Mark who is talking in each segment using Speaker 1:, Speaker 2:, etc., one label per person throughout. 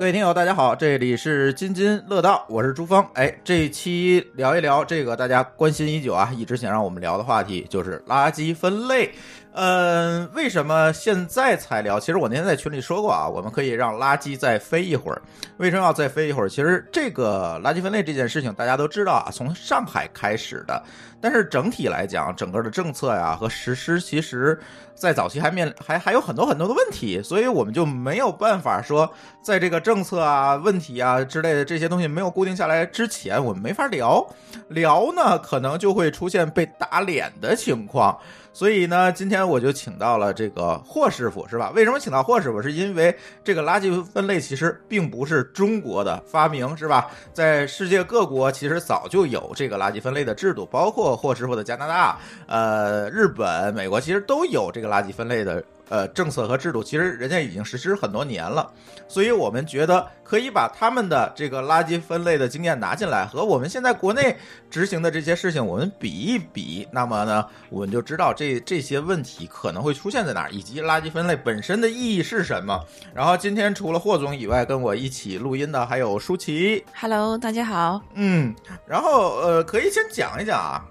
Speaker 1: 各位听友，大家好，这里是津津乐道，我是朱峰。哎，这一期聊一聊这个大家关心已久啊，一直想让我们聊的话题，就是垃圾分类。嗯，为什么现在才聊？其实我那天在群里说过啊，我们可以让垃圾再飞一会儿。为什么要再飞一会儿？其实这个垃圾分类这件事情大家都知道啊，从上海开始的。但是整体来讲，整个的政策呀和实施，其实在早期还面还还有很多很多的问题，所以我们就没有办法说，在这个政策啊、问题啊之类的这些东西没有固定下来之前，我们没法聊。聊呢，可能就会出现被打脸的情况。所以呢，今天我就请到了这个霍师傅，是吧？为什么请到霍师傅？是因为这个垃圾分类其实并不是中国的发明，是吧？在世界各国其实早就有这个垃圾分类的制度，包括霍师傅的加拿大、呃日本、美国，其实都有这个垃圾分类的。呃，政策和制度其实人家已经实施很多年了，所以我们觉得可以把他们的这个垃圾分类的经验拿进来，和我们现在国内执行的这些事情我们比一比，那么呢，我们就知道这这些问题可能会出现在哪儿，以及垃圾分类本身的意义是什么。然后今天除了霍总以外，跟我一起录音的还有舒淇。
Speaker 2: Hello，大家好。
Speaker 1: 嗯，然后呃，可以先讲一讲啊，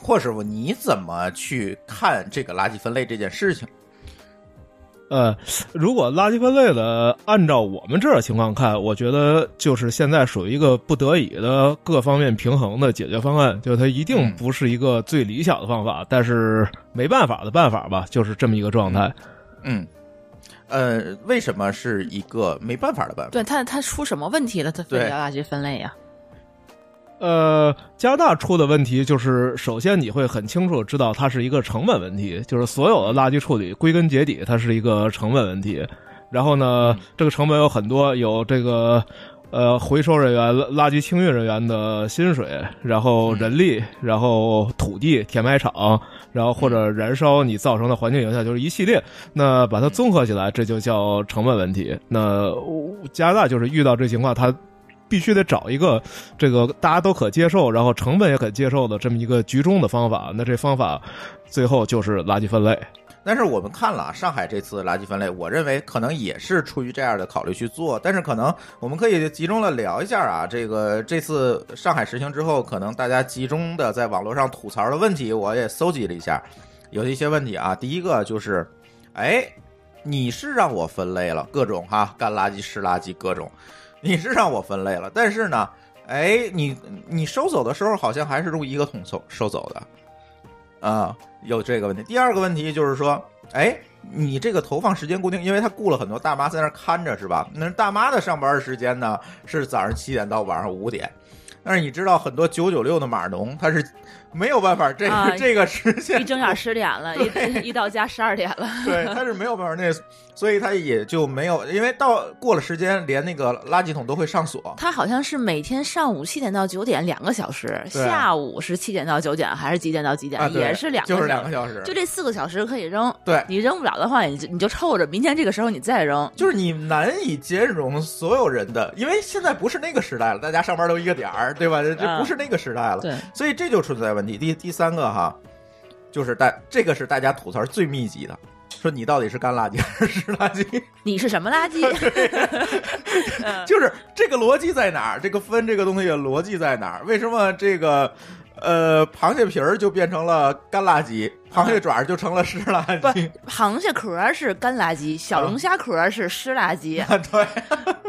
Speaker 1: 霍师傅你怎么去看这个垃圾分类这件事情？
Speaker 3: 呃，如果垃圾分类的，按照我们这儿情况看，我觉得就是现在属于一个不得已的各方面平衡的解决方案，就它一定不是一个最理想的方法，但是没办法的办法吧，就是这么一个状态。
Speaker 1: 嗯，呃，为什么是一个没办法的办法？
Speaker 2: 对它它出什么问题了？它非要垃圾分类呀、
Speaker 3: 呃，加拿大出的问题就是，首先你会很清楚知道它是一个成本问题，就是所有的垃圾处理归根结底它是一个成本问题。然后呢，这个成本有很多，有这个呃回收人员、垃圾清运人员的薪水，然后人力，然后土地、填埋场，然后或者燃烧你造成的环境影响，就是一系列。那把它综合起来，这就叫成本问题。那加拿大就是遇到这情况，它必须得找一个这个大家都可接受，然后成本也可接受的这么一个居中的方法。那这方法最后就是垃圾分类。
Speaker 1: 但是我们看了上海这次垃圾分类，我认为可能也是出于这样的考虑去做。但是可能我们可以集中的聊一下啊，这个这次上海实行之后，可能大家集中的在网络上吐槽的问题，我也搜集了一下，有一些问题啊。第一个就是，哎，你是让我分类了各种哈，干垃圾、湿垃圾各种，你是让我分类了，但是呢，哎，你你收走的时候好像还是用一个桶收收走的。啊，有这个问题。第二个问题就是说，哎，你这个投放时间固定，因为他雇了很多大妈在那儿看着，是吧？那大妈的上班时间呢是早上七点到晚上五点，但是你知道很多九九六的码农他是没有办法这个、
Speaker 2: 啊
Speaker 1: 这个时间
Speaker 2: 一睁眼十点了，一一到家十二点了。
Speaker 1: 对，他是没有办法那，所以他也就没有，因为到过了时间，连那个垃圾桶都会上锁。
Speaker 2: 他好像是每天上午七点到九点两个小时，
Speaker 1: 啊
Speaker 2: 下午是七点到九点还是几点到几点？
Speaker 1: 啊，
Speaker 2: 也是两个
Speaker 1: 就是两个小时。
Speaker 2: 就这四个小时可以扔。
Speaker 1: 对，
Speaker 2: 你扔不了的话，你就你就臭着，明天这个时候你再扔。
Speaker 1: 就是你难以兼容所有人的，因为现在不是那个时代了，大家上班都一个点儿，对吧？这这不是那个时代了，
Speaker 2: 对，
Speaker 1: 所以这就存在问题。第第三个哈，就是大这个是大家吐槽最密集的，说你到底是干垃圾还是湿垃圾？
Speaker 2: 你是什么垃圾？嗯
Speaker 1: 就是这个逻辑在哪儿？这个分这个东西的逻辑在哪儿？为什么这个呃螃蟹皮儿就变成了干垃圾，螃蟹爪儿就成了湿垃
Speaker 2: 不
Speaker 1: 圾？，
Speaker 2: 螃蟹壳是干垃圾，小龙虾壳是湿垃圾。
Speaker 1: 啊 对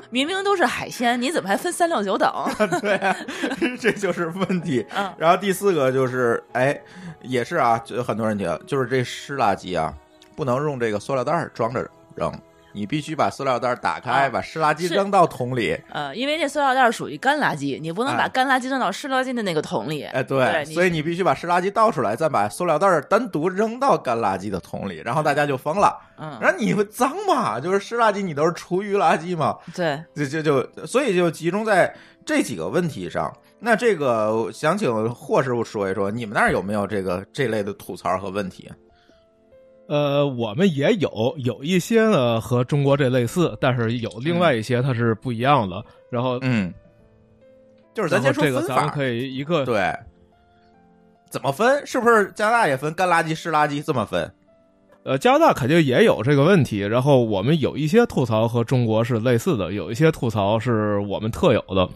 Speaker 2: 明明都是海鲜，你怎么还分三六九等？
Speaker 1: 对，这就是问题。
Speaker 2: 嗯
Speaker 1: 然后第四个就是，哎，也是啊，就很多人觉得，就是这湿垃圾啊，不能用这个塑料袋儿装着扔，你必须把塑料袋儿打开，
Speaker 2: 啊
Speaker 1: 把湿垃圾扔到桶里。
Speaker 2: 呃，因为这塑料袋属于干垃圾，你不能把
Speaker 1: 哎
Speaker 2: 干垃圾扔到湿垃圾的那个桶里。
Speaker 1: 哎，对，
Speaker 2: 对
Speaker 1: 所以你必须把湿垃圾倒出来，再把塑料袋儿单独扔到干垃圾的桶里，然后大家就疯了。
Speaker 2: 嗯，
Speaker 1: 然后你会脏嘛？就是湿垃圾，你都是厨余垃圾嘛？
Speaker 2: 对，
Speaker 1: 就就就，所以就集中在这几个问题上。那这个想请霍师傅说一说，你们那儿有没有这个这类的吐槽和问题？
Speaker 3: 呃，我们也有有一些呢和中国这类似，但是有另外一些它是不一样的。然后，
Speaker 1: 嗯，就是咱先说
Speaker 3: 这个
Speaker 1: 分法，
Speaker 3: 咱们可以一个
Speaker 1: 对，怎么分？是不是加拿大也分干垃圾、湿垃圾这么分？
Speaker 3: 呃，加拿大肯定也有这个问题，然后我们有一些吐槽和中国是类似的，有一些吐槽是我们特有的。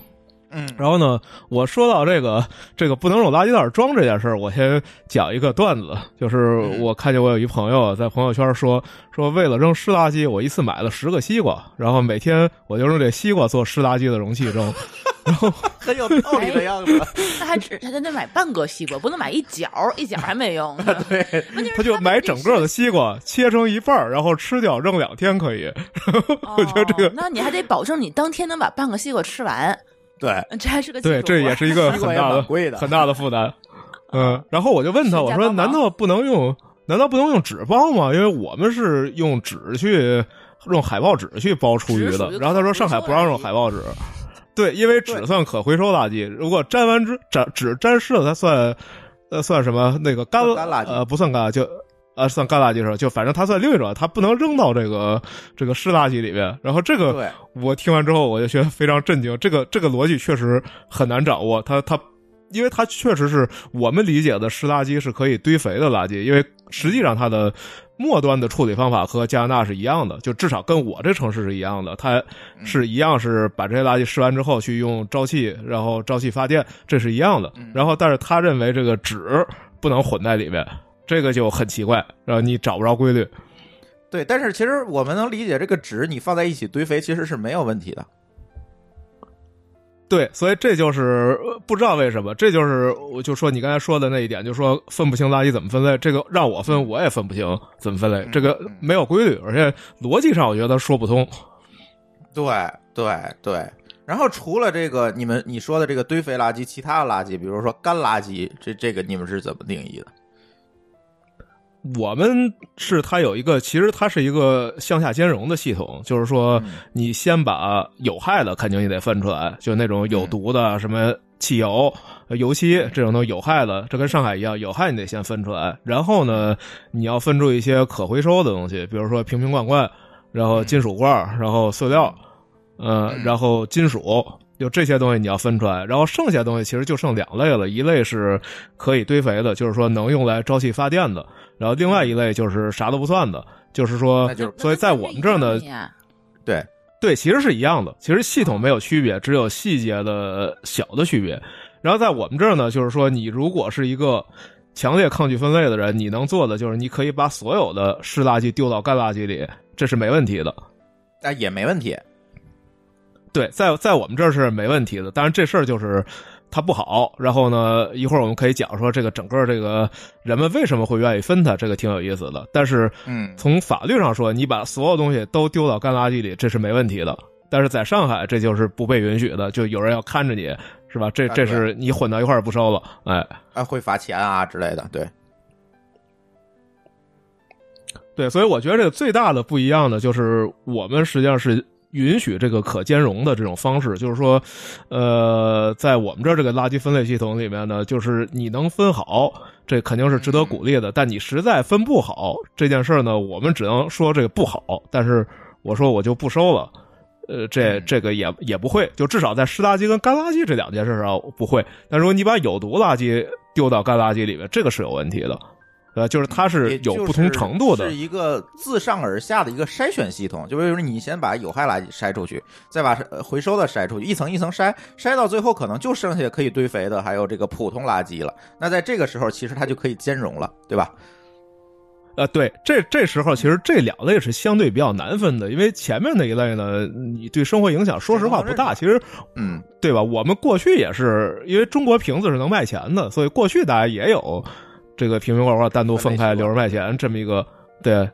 Speaker 1: 嗯，
Speaker 3: 然后呢，我说到这个 这个不能用垃圾袋装这件事儿，我先讲一个段子，就是我看见我有一朋友在朋友圈说说为了扔湿垃圾，我一次买了十个西瓜，然后每天我就用这西瓜做湿垃圾的容器扔，然后
Speaker 1: 很有道理的样子。
Speaker 2: 那还只他得买半个西瓜，不能买一角，一角还没用呢。
Speaker 1: 对，
Speaker 3: 他就买整个的西瓜切成一半儿，然后吃掉扔两天可以。我觉得这个
Speaker 2: 哦那你还得保证你当天能把半个西瓜吃完，
Speaker 1: 对，
Speaker 2: 这还是个
Speaker 3: 对，这也是一个 很大的
Speaker 1: 贵的
Speaker 3: 很大的负担。嗯，然后我就问他，我说难道不能用？难道不能用纸包吗？因为我们是用纸去用海报纸去包厨余
Speaker 2: 纸属于。
Speaker 3: 的然后他说上海不让用海报纸，对，因为纸算可回收垃圾，如果沾完纸沾纸沾湿了，它算呃算什么？那个干
Speaker 1: 算干垃圾
Speaker 3: 呃不算干垃圾就。呃，算干垃圾是吧？就反正它算另一种，它不能扔到这个这个湿垃圾里面。然后这个，我听完之后，我就觉得非常震惊。这个这个逻辑确实很难掌握。它它，因为它确实是我们理解的湿垃圾是可以堆肥的垃圾，因为实际上它的末端的处理方法和加拿大是一样的，就至少跟我这城市是一样的。它是一样是把这些垃圾湿完之后去用沼气，然后沼气发电，这是一样的。然后，但是他认为这个纸不能混在里面，这个就很奇怪，然后你找不着规律。
Speaker 1: 对，但是其实我们能理解，这个纸你放在一起堆肥其实是没有问题的。
Speaker 3: 对，所以这就是呃不知道为什么，这就是我就说你刚才说的那一点，就说分不清垃圾怎么分类，这个让我分我也分不清怎么分类，这个没有规律，而且逻辑上我觉得说不通。
Speaker 1: 对对对。然后除了这个，你们你说的这个堆肥垃圾，其他的垃圾，比如说干垃圾，这这个你们是怎么定义的？
Speaker 3: 我们是它有一个，其实它是一个向下兼容的系统，就是说你先把有害的肯定你得分出来，就那种有毒的什么汽油、油漆这种都有害的，这跟上海一样，有害你得先分出来。然后呢，你要分出一些可回收的东西，比如说瓶瓶罐罐，然后金属罐，然后塑料，呃，然后金属。就这些东西你要分出来，然后剩下东西其实就剩两类了，一类是可以堆肥的，就是说能用来沼气发电的，然后另外一类就是啥都不算的，就是说
Speaker 1: 就是，
Speaker 3: 所以在我们这儿呢，
Speaker 1: 对，
Speaker 3: 对，其实是一样的，其实系统没有区别，只有细节的小的区别。然后在我们这儿呢，就是说，你如果是一个强烈抗拒分类的人，你能做的就是你可以把所有的湿垃圾丢到干垃圾里，这是没问题的。
Speaker 1: 啊也没问题。
Speaker 3: 对，在在我们这儿是没问题的，但是这事儿就是它不好。然后呢，一会儿我们可以讲说这个整个这个人们为什么会愿意分它，这个挺有意思的。但是
Speaker 1: 嗯，
Speaker 3: 从法律上说，你把所有东西都丢到干垃圾里，这是没问题的。但是在上海，这就是不被允许的，就有人要看着你，是吧？这
Speaker 1: 啊
Speaker 3: 这是你混到一块儿不收了，哎，
Speaker 1: 啊会罚钱啊之类的。对，
Speaker 3: 对，所以我觉得这个最大的不一样的就是我们实际上是允许这个可兼容的这种方式，就是说，呃，在我们这儿这个垃圾分类系统里面呢，就是你能分好，这肯定是值得鼓励的。但你实在分不好这件事儿呢，我们只能说这个不好。但是我说我就不收了，呃，这这个也也不会，就至少在湿垃圾跟干垃圾这两件事上不会。但如果你把有毒垃圾丢到干垃圾里面，这个是有问题的。呃，就是它是有不同程度的
Speaker 1: 是，一个自上而下的一个筛选系统。就比如说，你先把有害垃圾筛出去，再把呃回收的筛出去，一层一层筛，筛到最后可能就剩下可以堆肥的，还有这个普通垃圾了。那在这个时候，其实它就可以兼容了，对吧？
Speaker 3: 呃，对，这这时候其实这两类是相对比较难分的，因为前面那一类呢，你对生活影响说实话不大。其实，
Speaker 1: 嗯，
Speaker 3: 对吧？我们过去也是，因为中国瓶子是能卖钱的，所以过去大家也有这个瓶瓶罐罐单独分开留着卖钱这么一个，对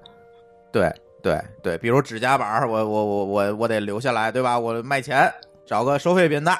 Speaker 1: 对对对，比如指甲板，我我我我我得留下来，对吧？我卖钱，找个收费 bien 大。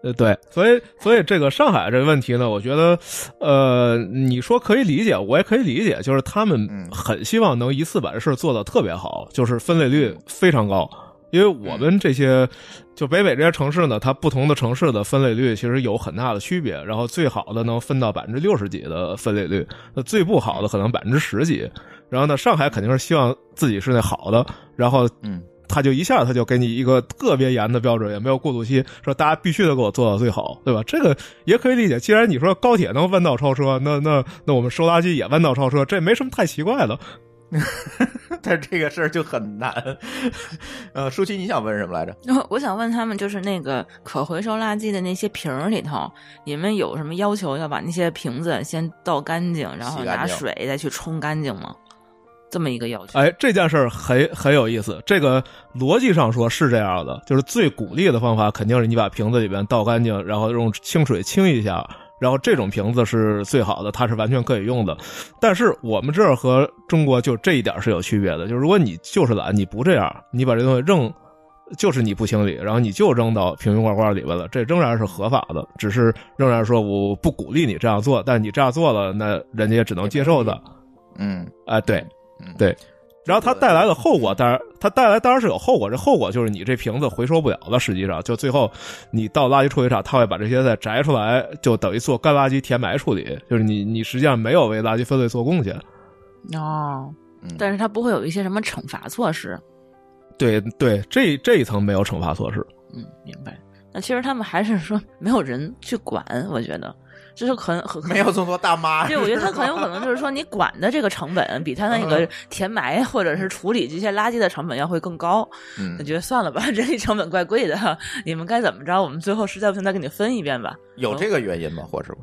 Speaker 3: 呃，对，所以所以这个上海这个问题呢，我觉得，呃，你说可以理解，我也可以理解，就是他们
Speaker 1: 嗯
Speaker 3: 很希望能一次把这事儿做得特别好，就是分类率非常高。因为我们这些就北美这些城市呢，它不同的城市的分类率其实有很大的区别，然后最好的能分到百分之六十几的分类率，那最不好的可能百分之十几。然后呢，上海肯定是希望自己是那好的，然后
Speaker 1: 嗯
Speaker 3: 他就一下他就给你一个特别严的标准，也没有过渡期，说大家必须得给我做到最好，对吧？这个也可以理解。既然你说高铁能弯道超车，那那那我们收垃圾也弯道超车，这没什么太奇怪的。
Speaker 1: 但这个事儿就很难。呃，舒淇，你想问什么来着？
Speaker 2: 我想问他们，就是那个可回收垃圾的那些瓶儿里头，你们有什么要求要把那些瓶子先倒干净，然后拿水再去冲干净吗？这么一个要求？
Speaker 3: 哎，这件事儿很很有意思。这个逻辑上说是这样的，就是最鼓励的方法肯定是你把瓶子里边倒干净，然后用清水清一下。然后这种瓶子是最好的，它是完全可以用的。但是我们这儿和中国就这一点是有区别的，就是如果你就是懒，你不这样，你把这东西扔，就是你不清理，然后你就扔到瓶瓶罐罐里边了，这仍然是合法的，只是仍然说我不鼓励你这样做，但你这样做了，那人家也只能接受的。
Speaker 1: 嗯，
Speaker 3: 啊，对，对。然后它带来的后果，当然它带来当然是有后果，这后果就是你这瓶子回收不了了。实际上，就最后你到垃圾处理厂，他会把这些再摘出来，就等于做干垃圾填埋处理。就是你你实际上没有为垃圾分类做贡献。
Speaker 2: 哦，但是它不会有一些什么惩罚措施。
Speaker 3: 对对，这这一层没有惩罚措施。
Speaker 2: 嗯，明白。那其实他们还是说没有人去管，我觉得。就是很很
Speaker 1: 没有这么多大妈，
Speaker 2: 对，我觉得他很有可能就是说，你管的这个成本比他那个填埋或者是处理这些垃圾的成本要会更高。
Speaker 1: 嗯，
Speaker 2: 我觉得算了吧，人力成本怪贵的，你们该怎么着？我们最后实在不行再给你分一遍吧。
Speaker 1: 有这个原因吗，霍师傅？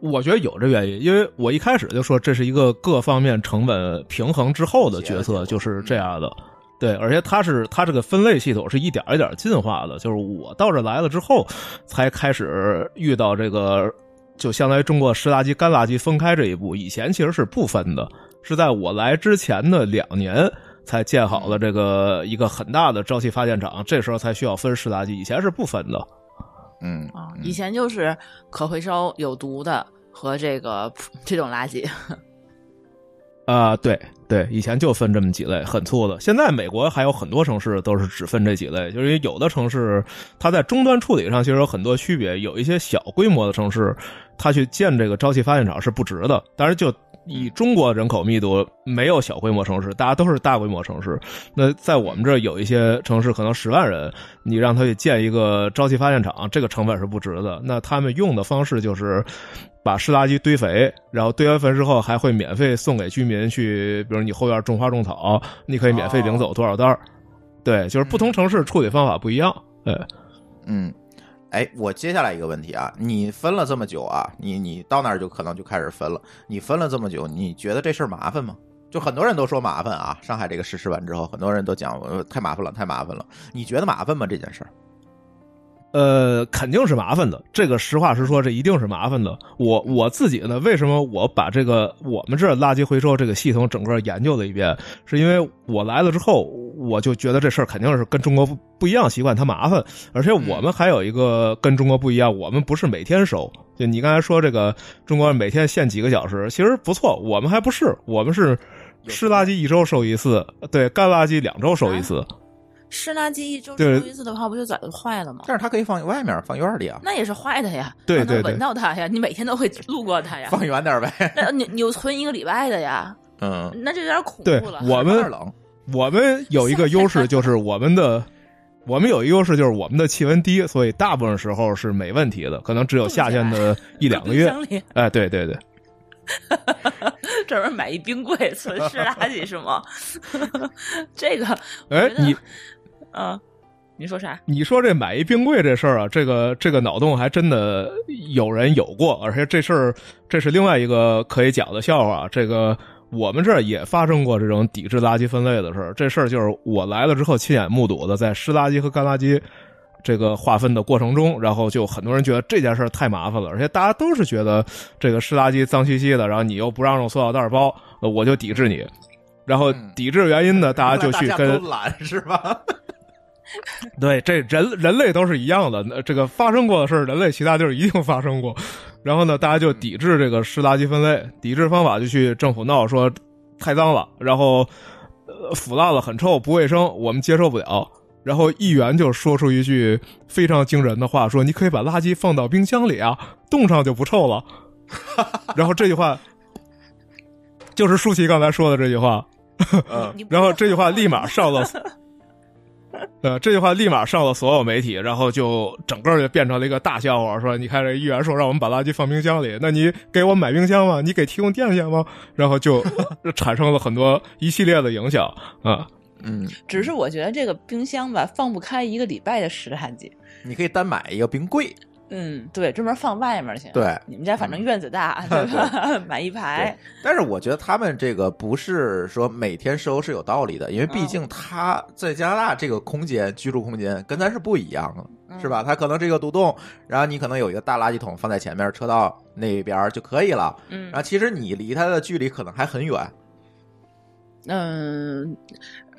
Speaker 3: 我觉得有这原因，因为我一开始就说这是一个各方面成本平衡之后的决策，就是这样的。对，而且它是它这个分类系统是一点一点进化的，就是我到这来了之后，才开始遇到这个，就相当于中国湿垃圾、干垃圾分开这一步。以前其实是不分的，是在我来之前的两年才建好了这个一个很大的沼气发电厂，这时候才需要分湿垃圾，以前是不分的。
Speaker 1: 嗯
Speaker 2: 啊，以前就是可回收有毒的和这个 这种垃圾。
Speaker 3: 啊，对对，以前就分这么几类，很粗的。现在美国还有很多城市都是只分这几类，就是有的城市它在终端处理上其实有很多区别，有一些小规模的城市，它去建这个沼气发电厂是不值的。但是就以中国人口密度，没有小规模城市，大家都是大规模城市。那在我们这儿有一些城市可能十万人，你让他去建一个沼气发电厂，这个成本是不值的。那他们用的方式就是。把湿垃圾堆肥，然后堆完肥之后还会免费送给居民去，比如你后院种花种草，你可以免费领走多少袋儿。对，就是不同城市处理方法不一样。对，
Speaker 1: 嗯，哎，我接下来一个问题啊，你分了这么久啊，你你到那儿就可能就开始分了。你分了这么久，你觉得这事儿麻烦吗？就很多人都说麻烦啊。上海这个实施完之后，很多人都讲太麻烦了，太麻烦了。你觉得麻烦吗？这件事儿？
Speaker 3: 呃，肯定是麻烦的。这个实话实说，这一定是麻烦的。我我自己呢，为什么我把这个我们这垃圾回收这个系统整个研究了一遍，是因为我来了之后，我就觉得这事儿肯定是跟中国不不一样，习惯它麻烦。而且我们还有一个跟中国不一样，我们不是每天收。就你刚才说这个中国每天限几个小时，其实不错。我们还不是，我们是湿垃圾一周收一次，对，干垃圾两周收一次。
Speaker 2: 湿垃圾一周丢一次的话，不就早就坏了吗？
Speaker 1: 但是它可以放外面，放院里啊。
Speaker 2: 那也是坏的呀。
Speaker 3: 对对
Speaker 2: 对，闻到它呀，你每天都会路过它呀。
Speaker 1: 放远点呗。
Speaker 2: 那你你存一个礼拜的呀？
Speaker 1: 嗯，
Speaker 2: 那就有点恐怖了。
Speaker 3: 我们我们有一个优势，就是我们的我们有一个优势，就是我们的气温低，所以大部分时候是没问题的。可能只有夏天的一两个月。哎，对对对。
Speaker 2: 专门买一冰柜存湿垃圾是吗？这个
Speaker 3: 哎你。
Speaker 2: 啊，你说啥？
Speaker 3: 你说这买一冰柜这事儿啊，这个这个脑洞还真的有人有过，而且这事儿这是另外一个可以讲的笑话。这个我们这儿也发生过这种抵制垃圾分类的事儿。这事儿就是我来了之后亲眼目睹的，在湿垃圾和干垃圾这个划分的过程中，然后就很多人觉得这件事儿太麻烦了，而且大家都是觉得这个湿垃圾脏兮兮的，然后你又不让用塑料袋包，我就抵制你。然后抵制原因呢，大家就去跟
Speaker 1: 懒是吧？
Speaker 3: 对，这人人类都是一样的。这个发生过的事儿，人类其他地儿一定发生过。然后呢，大家就抵制这个湿垃圾分类，抵制方法就去政府闹说太脏了，然后呃腐烂了，很臭，不卫生，我们接受不了。然后议员就说出一句非常惊人的话，说你可以把垃圾放到冰箱里啊，冻上就不臭了。然后这句话就是舒淇刚才说的这句话。然后这句话立马上了。呃，这句话立马上了所有媒体，然后就整个就变成了一个大笑话，说你看这议员说让我们把垃圾放冰箱里，那你给我买冰箱吗？你给提供电线吗？然后就 产生了很多一系列的影响啊。
Speaker 1: 嗯，
Speaker 2: 只是我觉得这个冰箱吧，放不开一个礼拜的湿垃圾。
Speaker 1: 你可以单买一个冰柜。
Speaker 2: 嗯，对，专门放外面去。
Speaker 1: 对，
Speaker 2: 你们家反正院子大，对吧？买一排。
Speaker 1: 但是我觉得他们这个不是说每天收是有道理的，因为毕竟他在加拿大这个空间居住空间跟咱是不一样的，是吧？他可能这个独栋，然后你可能有一个大垃圾桶放在前面车道那边就可以了。嗯，然后其实你离他的距离可能还很远。
Speaker 2: 嗯。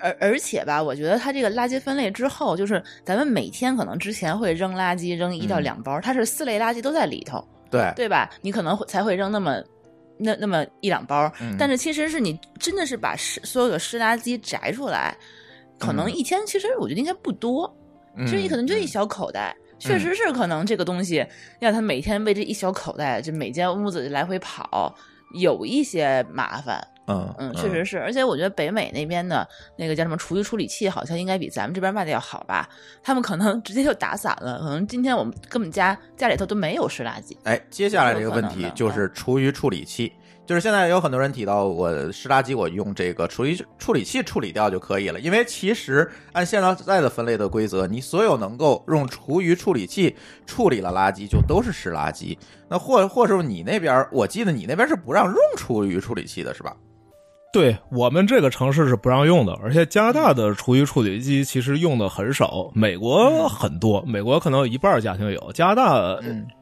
Speaker 2: 而而且吧，我觉得它这个垃圾分类之后，就是咱们每天可能之前会扔垃圾，扔一到两包，它是四类垃圾都在里头，
Speaker 1: 对
Speaker 2: 对吧？你可能会才会扔那么那那么一两包，但是其实是你真的是把湿所有的湿垃圾摘出来，可能一天其实我觉得应该不多，其实你可能就一小口袋，确实是可能这个东西让他每天为这一小口袋，就每间屋子来回跑，有一些麻烦。
Speaker 1: 嗯
Speaker 2: 嗯，确实是，而且我觉得北美那边的那个叫什么厨余处理器，好像应该比咱们这边卖的要好吧？他们可能 直接就打散了，可能今天我们根本家家里头都没有湿垃圾。
Speaker 1: 哎，接下来这个问题就是厨余处理器，就是现在有很多人提到我湿垃圾我用这个厨余处理器处理掉就可以了，因为其实按现在的分类的规则，你所有能够用厨余处理器处理了垃圾就都是湿垃圾。那或或是你那边，我记得你那边是不让用厨余处理器的，是吧？
Speaker 3: 对我们这个城市是不让用的，而且加拿大的厨余处理机其实用的很少，美国很多，美国可能有一半家庭有，加拿大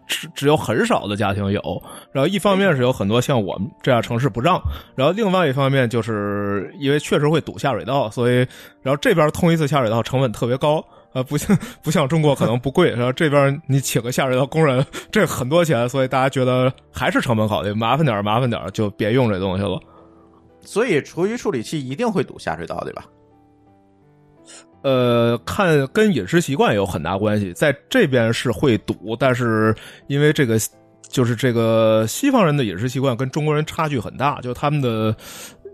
Speaker 3: 只只有很少的家庭有。然后一方面是有很多像我们这样城市不让，然后另外一方面就是因为确实会堵下水道，所以然后这边通一次下水道成本特别高，啊，不像不像中国可能不贵，然后这边你请个下水道工人这很多钱，所以大家觉得还是成本考虑，麻烦点麻烦点就别用这东西了。
Speaker 1: 所以厨余处理器一定会堵下水道，对吧？
Speaker 3: 呃，看跟饮食习惯有很大关系，在这边是会堵，但是因为这个就是这个西方人的饮食习惯跟中国人差距很大，就他们的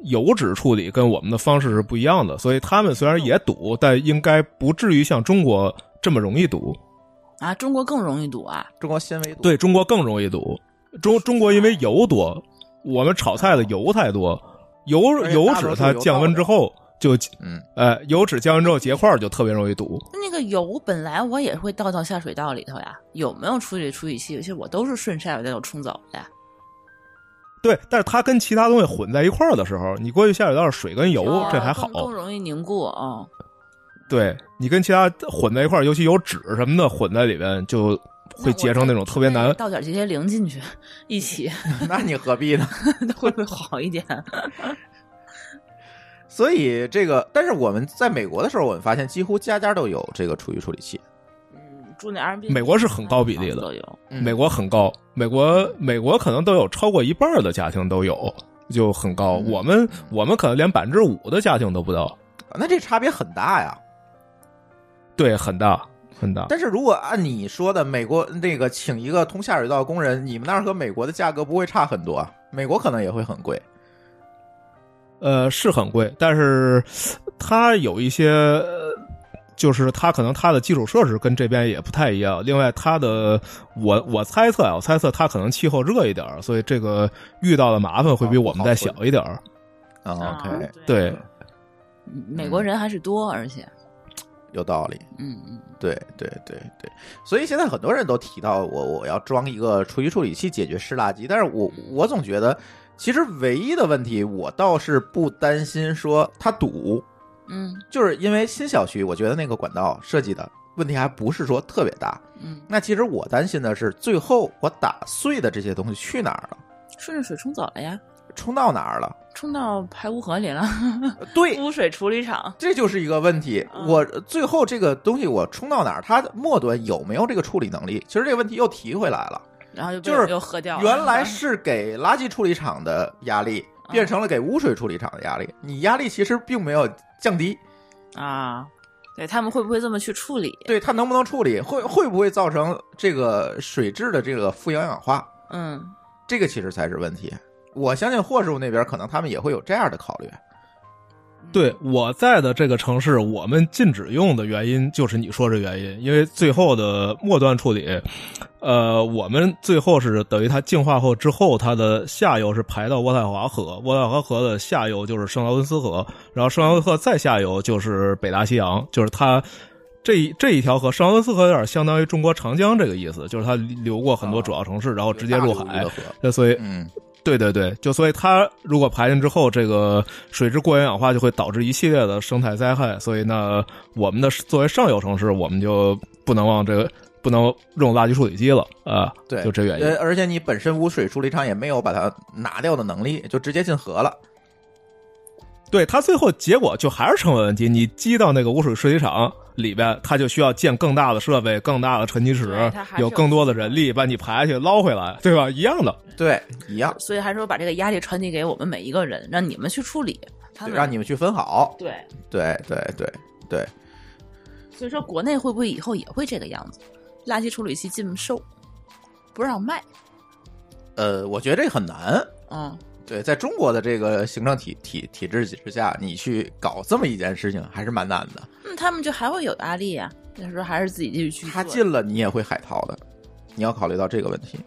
Speaker 3: 油脂处理跟我们的方式是不一样的，所以他们虽然也堵，但应该不至于像中国这么容易堵
Speaker 2: 啊。中国更容易堵啊，
Speaker 1: 中国纤维多，
Speaker 3: 对中国更容易堵。中中国因为油多，我们炒菜的油太多。油油脂它降温之后就嗯，呃，油脂降温之后结块就特别容易堵。
Speaker 2: 那个油本来我也会倒到下水道里头呀，有没有处理处理器？其实我都是顺下水道冲走的。
Speaker 3: 对，但是它跟其他东西混在一块儿的时候，你过去下水道水跟油这还好，
Speaker 2: 更容易凝固啊。
Speaker 3: 对你跟其他混在一块儿，尤其有纸什么的混在里边，就会结成那种特别难。
Speaker 2: 倒点这些零进去一起，
Speaker 1: 那你何必呢？
Speaker 2: 会不会好一点？
Speaker 1: 所以这个，但是我们在美国的时候，我们发现几乎家家都有这个厨余处理器。
Speaker 2: 嗯，住那 R B，
Speaker 3: 美国是很高比例的，
Speaker 2: 都有。
Speaker 3: 美国很高，美国美国可能都有超过一半的家庭都有，就很高。我们我们可能连百分之五的家庭都不到。
Speaker 1: 那这差别很大呀。
Speaker 3: 对，很大很大。
Speaker 1: 但是如果按你说的，美国那个请一个通下水道工人，你们那儿和美国的价格不会差很多，美国可能也会很贵。
Speaker 3: 呃，是很贵，但是它有一些，就是它可能它的基础设施跟这边也不太一样。另外，它的我我猜测啊，我猜测它可能气候热一点，所以这个遇到的麻烦会比我们再小一点。
Speaker 1: OK，
Speaker 3: 对，
Speaker 2: 美国人还是多，而且
Speaker 1: 有道理。
Speaker 2: 嗯嗯，
Speaker 1: 对对对对，所以现在很多人都提到我我要装一个厨余处理器解决湿垃圾，但是我我总觉得。其实唯一的问题，我倒是不担心说它堵，
Speaker 2: 嗯，
Speaker 1: 就是因为新小区，我觉得那个管道设计的问题还不是说特别大，
Speaker 2: 嗯，
Speaker 1: 那其实我担心的是最后我打碎的这些东西去哪儿了？
Speaker 2: 顺着水冲走了呀？
Speaker 1: 冲到哪儿了？
Speaker 2: 冲到排污河里了？
Speaker 1: 对，
Speaker 2: 污水处理厂，
Speaker 1: 这就是一个问题。我最后这个东西我冲到哪儿？它末端有没有这个处理能力？其实这个问题又提回来了。
Speaker 2: 然后
Speaker 1: 就是
Speaker 2: 又喝掉了，
Speaker 1: 原来是给垃圾处理厂的压力，变成了给污水处理厂的压力。你压力其实并没有降低
Speaker 2: 啊。对他们会不会这么去处理？
Speaker 1: 对他能不能处理？会会不会造成这个水质的这个富氧氧化？
Speaker 2: 嗯，
Speaker 1: 这个其实才是问题。我相信霍师傅那边可能他们也会有这样的考虑。
Speaker 3: 对我在的这个城市，我们禁止用的原因就是你说这原因，因为最后的末端处理，呃，我们最后是等于它净化后之后，它的下游是排到渥太华河，渥太华河的下游就是圣劳伦斯河，然后圣劳伦斯河再下游就是北大西洋，就是它这这一条河，圣劳伦斯河有点相当于中国长江这个意思，就是它流过很多主要城市，然后直接入海，那所以
Speaker 1: 嗯。
Speaker 3: 对对对，就所以它如果排进之后，这个水质过氧氧化就会导致一系列的生态灾害。所以呢，我们的作为上游城市，我们就不能往这个不能用垃圾处理机了啊。
Speaker 1: 对，
Speaker 3: 就这原因。
Speaker 1: 而且你本身污水处理厂也没有把它拿掉的能力，就直接进河了。
Speaker 3: 对，它最后结果就还是成本问题。你积到那个污水处理厂。里边，它就需要建更大的设备、更大的沉积池，有更多的人力把你排下去捞回来，对吧？一样的，
Speaker 1: 对，一样。
Speaker 2: 所以还是说把这个压力传递给我们每一个人，让你们去处理，
Speaker 1: 让你们去分好。
Speaker 2: 对，
Speaker 1: 对，对，对，对。
Speaker 2: 所以说，国内会不会以后也会这个样子？垃圾处理器禁售，不让卖？
Speaker 1: 呃，我觉得这很难。
Speaker 2: 嗯。
Speaker 1: 对，在中国的这个行政体体体制之下，你去搞这么一件事情还是蛮难的。
Speaker 2: 嗯，他们就还会有压力啊。那时候还是自己继续去。
Speaker 1: 他进了，你也会海淘的，你要考虑到这个问题。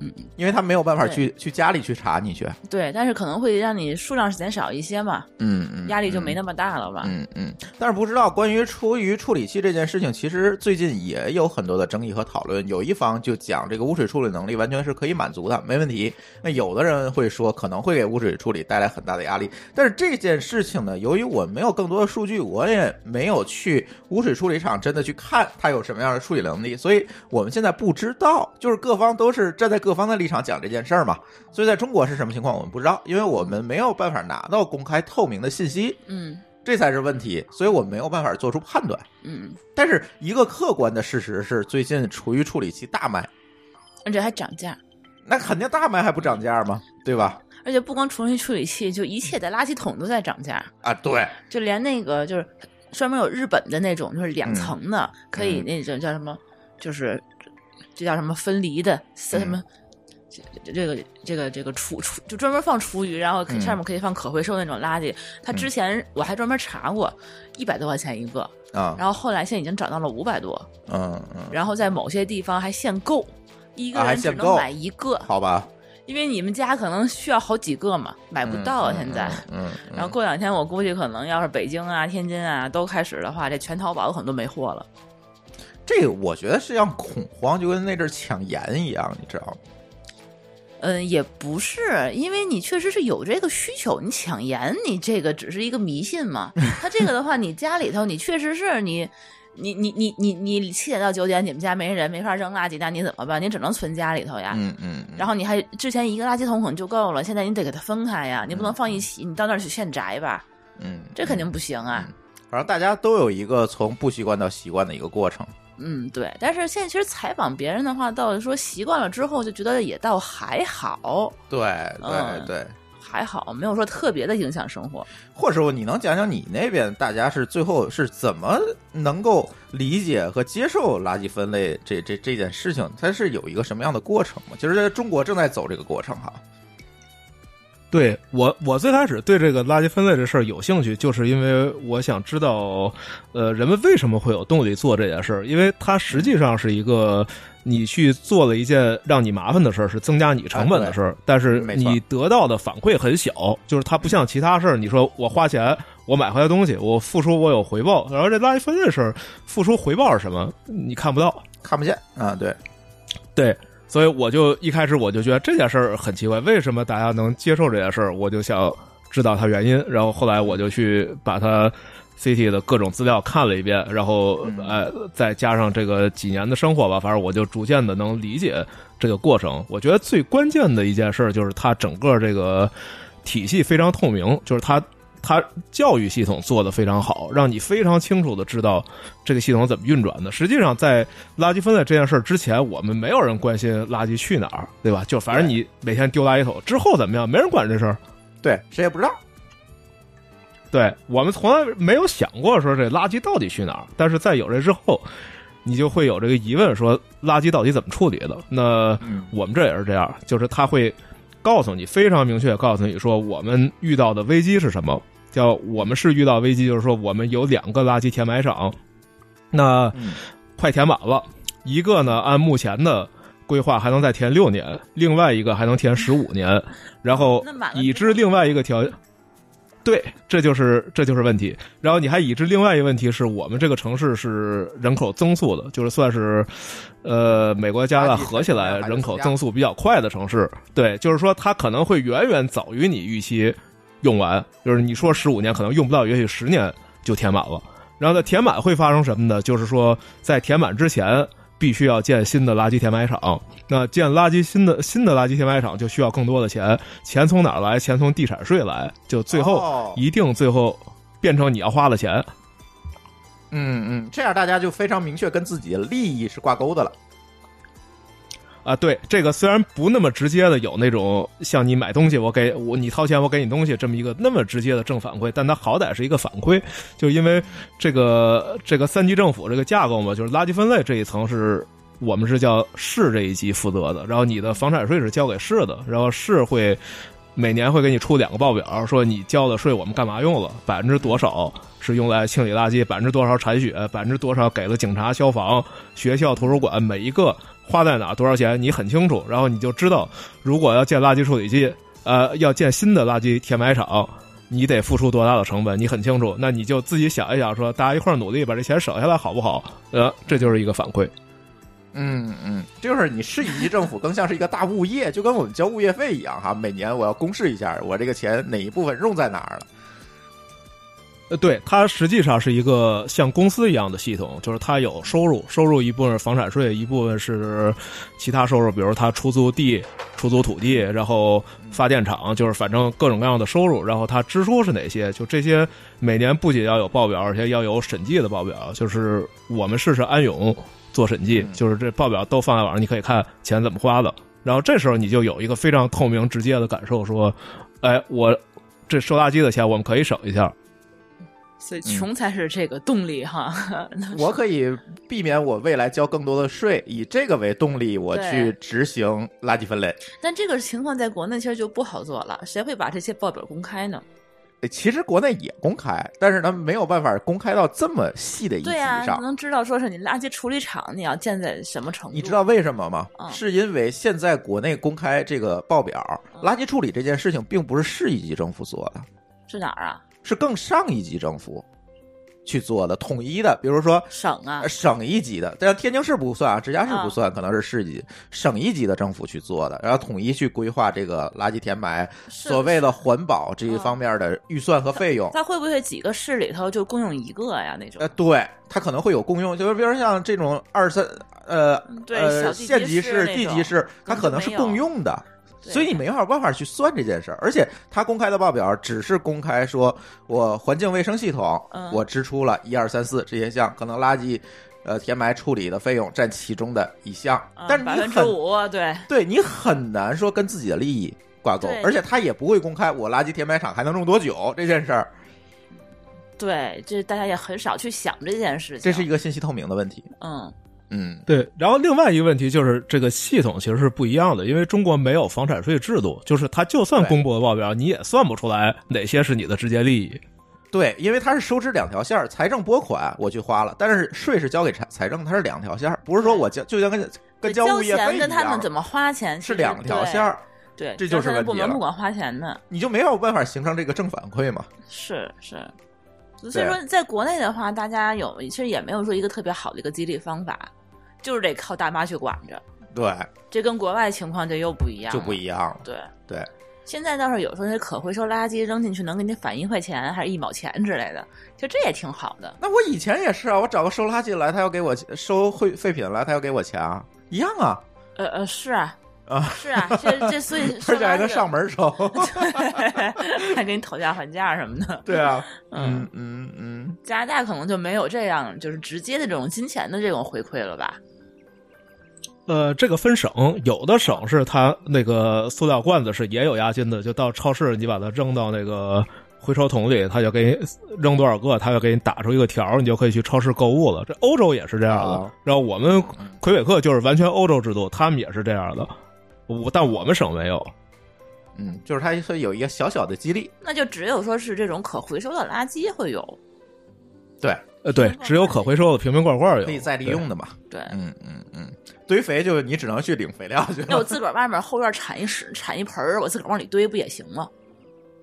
Speaker 2: 嗯
Speaker 1: 因为他没有办法去去家里去查你去。
Speaker 2: 对，但是可能会让你数量减少一些嘛。
Speaker 1: 嗯嗯，
Speaker 2: 压力就没那么大了吧。
Speaker 1: 嗯嗯，但是不知道关于出于处理器这件事情，其实最近也有很多的争议和讨论。有一方就讲这个污水处理能力完全是可以满足的，没问题。那有的人会说可能会给污水处理带来很大的压力。但是这件事情呢，由于我没有更多的数据，我也没有去污水处理厂真的去看它有什么样的处理能力，所以我们现在不知道。就是各方都是站在各方的立场讲这件事儿嘛。所以在中国是什么情况，我们不知道，因为我们没有办法拿到公开透明的信息。
Speaker 2: 嗯。
Speaker 1: 这才是问题，所以我没有办法做出判断。
Speaker 2: 嗯，
Speaker 1: 但是一个客观的事实是，最近厨余处理器大卖，
Speaker 2: 而且还涨价。
Speaker 1: 那肯定大卖还不涨价吗？对吧？
Speaker 2: 而且不光厨余处理器，就一切的垃圾桶都在涨价
Speaker 1: 啊！对，
Speaker 2: 就连那个就是专门有日本的那种，就是两层的，可以那种叫什么，就是这叫什么分离的，什么。这这个这个这个厨厨就专门放厨余，然后上面可以放可回收那种垃圾。他之前我还专门查过，一百多块钱一个
Speaker 1: 啊，
Speaker 2: 然后后来现在已经涨到了五百多，
Speaker 1: 嗯嗯，
Speaker 2: 然后在某些地方还限购，一个人只能买一个，
Speaker 1: 好吧？
Speaker 2: 因为你们家可能需要好几个嘛，买不到啊现在。
Speaker 1: 嗯，
Speaker 2: 然后过两天我估计可能要是北京啊、天津啊都开始的话，这全淘宝可能都没货了。
Speaker 1: 这个我觉得是像恐慌，就跟那阵抢盐一样，你知道吗？
Speaker 2: 嗯，也不是，因为你确实是有这个需求，你抢盐，你这个只是一个迷信嘛。他这个的话，你家里头，你确实是你，你你你你你七点到九点，你们家没人，没法扔垃圾，那你怎么办？你只能存家里头呀。
Speaker 1: 嗯嗯。
Speaker 2: 然后你还之前一个垃圾桶可能就够了，现在你得给它分开呀，你不能放一起，你到那儿去现摘吧。
Speaker 1: 嗯，
Speaker 2: 这肯定不行啊。
Speaker 1: 反正大家都有一个从不习惯到习惯的一个过程。
Speaker 2: 嗯，对，但是现在其实采访别人的话，到说习惯了之后就觉得也倒还好。
Speaker 1: 对对对，
Speaker 2: 还好，没有说特别的影响生活。
Speaker 1: 或者说，你能讲讲你那边大家是最后是怎么能够理解和接受垃圾分类这这这件事情？它是有一个什么样的过程吗？其实在中国正在走这个过程哈。
Speaker 3: 对我，我最开始对这个垃圾分类这事儿有兴趣，就是因为我想知道，呃，人们为什么会有动力做这件事儿？因为它实际上是一个你去做了一件让你麻烦的事儿，是增加你成本的事儿，但是你得到的反馈很小，就是它不像其他事儿，你说我花钱我买回来东西，我付出我有回报，然后这垃圾分类事儿，付出回报是什么？你看不到，
Speaker 1: 看不见啊？对，
Speaker 3: 对。所以我就一开始我就觉得这件事儿很奇怪，为什么大家能接受这件事儿？我就想知道它原因。然后后来我就去把它 CT 的各种资料看了一遍，然后呃再加上这个几年的生活吧，反正我就逐渐的能理解这个过程。我觉得最关键的一件事就是它整个这个体系非常透明，就是它。它教育系统做的非常好，让你非常清楚的知道这个系统怎么运转的。实际上，在垃圾分类这件事之前，我们没有人关心垃圾去哪儿，对吧？就反正你每天丢垃圾桶之后怎么样，没人管这事儿，
Speaker 1: 对，谁也不知道。
Speaker 3: 对我们从来没有想过说这垃圾到底去哪儿。但是在有这之后，你就会有这个疑问：说垃圾到底怎么处理的？那我们这也是这样，就是他会告诉你非常明确，告诉你说我们遇到的危机是什么。叫我们是遇到危机，就是说我们有两个垃圾填埋场，那快填满了，一个呢按目前的规划还能再填六年，另外一个还能填十五年，然后已知另外一个条。对，这就是这就是问题。然后你还已知另外一个问题是我们这个城市是人口增速的，就是算是，呃，美国加拿大合起来人口增速比较快的城市。对，就是说它可能会远远早于你预期用完。就是你说十五年可能用不到，也许十年就填满了。然后在填满会发生什么呢？就是说在填满之前。必须要建新的垃圾填埋场，那建垃圾新的新的垃圾填埋场就需要更多的钱，钱从哪儿来？钱从地产税来，就最后一定最后变成你要花的钱。
Speaker 1: 嗯嗯，这样大家就非常明确跟自己的利益是挂钩的了。
Speaker 3: 啊，对，这个虽然不那么直接的有那种像你买东西，我给我你掏钱，我给你东西这么一个那么直接的正反馈，但它好歹是一个反馈，就因为这个这个三级政府这个架构嘛，就是垃圾分类这一层是我们是叫市这一级负责的，然后你的房产税是交给市的，然后市会每年会给你出两个报表，说你交的税我们干嘛用了，百分之多少是用来清理垃圾，百分之多少铲雪，百分之多少给了警察、消防、学校、图书馆每一个。花在哪多少钱你很清楚，然后你就知道，如果要建垃圾处理器，呃，要建新的垃圾填埋场，你得付出多大的成本，你很清楚。那你就自己想一想，说大家一块儿努力把这钱省下来，好不好？呃，这就是一个反馈。
Speaker 1: 嗯嗯，就是你市一级政府更像是一个大物业，就跟我们交物业费一样哈，每年我要公示一下我这个钱哪一部分用在哪儿了。
Speaker 3: 呃，对，它实际上是一个像公司一样的系统，就是它有收入，收入一部分是房产税，一部分是其他收入，比如它出租地、出租土地，然后发电厂，就是反正各种各样的收入。然后它支出是哪些？就这些，每年不仅要有报表，而且要有审计的报表。就是我们试试安永做审计，就是这报表都放在网上，你可以看钱怎么花的。然后这时候你就有一个非常透明、直接的感受，说，哎，我这收垃圾的钱我们可以省一下。
Speaker 2: 所以穷才是这个动力哈，
Speaker 1: 我可以避免我未来交更多的税，以这个为动力，我去执行垃圾分类。
Speaker 2: 但这个情况在国内其实就不好做了，谁会把这些报表公开呢？
Speaker 1: 其实国内也公开，但是他没有办法公开到这么细的一级上，
Speaker 2: 能知道说是你垃圾处理厂你要建在什么程度？
Speaker 1: 你知道为什么吗？是因为现在国内公开这个报表，垃圾处理这件事情并不是市一级政府做的，
Speaker 2: 是哪儿啊？
Speaker 1: 是更上一级政府去做的，统一的，比如说
Speaker 2: 省啊，
Speaker 1: 省一级的，但天津市不算啊，直辖市不算，可能是市级、省一级的政府去做的，然后统一去规划这个垃圾填埋，所谓的环保这一方面的预算和费用。
Speaker 2: 它会不会几个市里头就共用一个呀？那种？
Speaker 1: 呃，对，它可能会有共用，就是比如像这种二三呃呃县级市、地级市，它可能是共用的。所以你没法办法去算这件事儿，而且他公开的报表只是公开说，我环境卫生系统我支出了一二三四这些项，可能垃圾呃填埋处理的费用占其中的一项，但是你很
Speaker 2: 对
Speaker 1: 对你很难说跟自己的利益挂钩，而且他也不会公开我垃圾填埋场还能用多久这件事儿。
Speaker 2: 对，这大家也很少去想这件事情，
Speaker 1: 这是一个信息透明的问题。
Speaker 2: 嗯。
Speaker 1: 嗯，
Speaker 3: 对。然后另外一个问题就是这个系统其实是不一样的，因为中国没有房产税制度，就是它就算公布了报表，你也算不出来哪些是你的直接利益。
Speaker 1: 对，因为它是收支两条线财政拨款我去花了，但是税是交给财财政，它是两条线不是说我交就像跟跟交物业费
Speaker 2: 一样，跟他们怎么花钱
Speaker 1: 是两条线
Speaker 2: 对，
Speaker 1: 这就是问题
Speaker 2: 部门不管花钱的，
Speaker 1: 你就没有办法形成这个正反馈嘛？
Speaker 2: 是是，所以说在国内的话，大家有其实也没有说一个特别好的一个激励方法。就是得靠大妈去管着，
Speaker 1: 对，
Speaker 2: 这跟国外情况就又不一样，
Speaker 1: 就不一样。
Speaker 2: 对
Speaker 1: 对，
Speaker 2: 现在倒是有时候那可回收垃圾扔进去能给你返一块钱，还是一毛钱之类的，就这也挺好的。
Speaker 1: 那我以前也是啊，我找个收垃圾来，他要给我收废废品来，他要给我钱啊，一样啊。
Speaker 2: 呃呃，是啊啊是啊，这这所以
Speaker 1: 而且还能上门收，
Speaker 2: 还给你讨价还价什么的。
Speaker 1: 对啊，嗯嗯嗯，
Speaker 2: 加拿大可能就没有这样就是直接的这种金钱的这种回馈了吧。
Speaker 3: 呃，这个分省，有的省是它那个塑料罐子是也有押金的，就到超市你把它扔到那个回收桶里，他就给你扔多少个，他就给你打出一个条，你就可以去超市购物了。这欧洲也是这样的，然后我们魁北克就是完全欧洲制度，他们也是这样的，我但我们省没有。
Speaker 1: 嗯，就是它会有一个小小的激励。
Speaker 2: 那就只有说是这种可回收的垃圾会有，
Speaker 1: 对，
Speaker 3: 呃，对，只有可回收的瓶瓶罐罐有，
Speaker 1: 可以再利用的嘛。
Speaker 2: 对，
Speaker 1: 嗯嗯嗯，堆肥就你只能去领肥料去。
Speaker 2: 那我自个儿外面后院铲一屎，铲一盆儿，我自个儿往里堆不也行吗？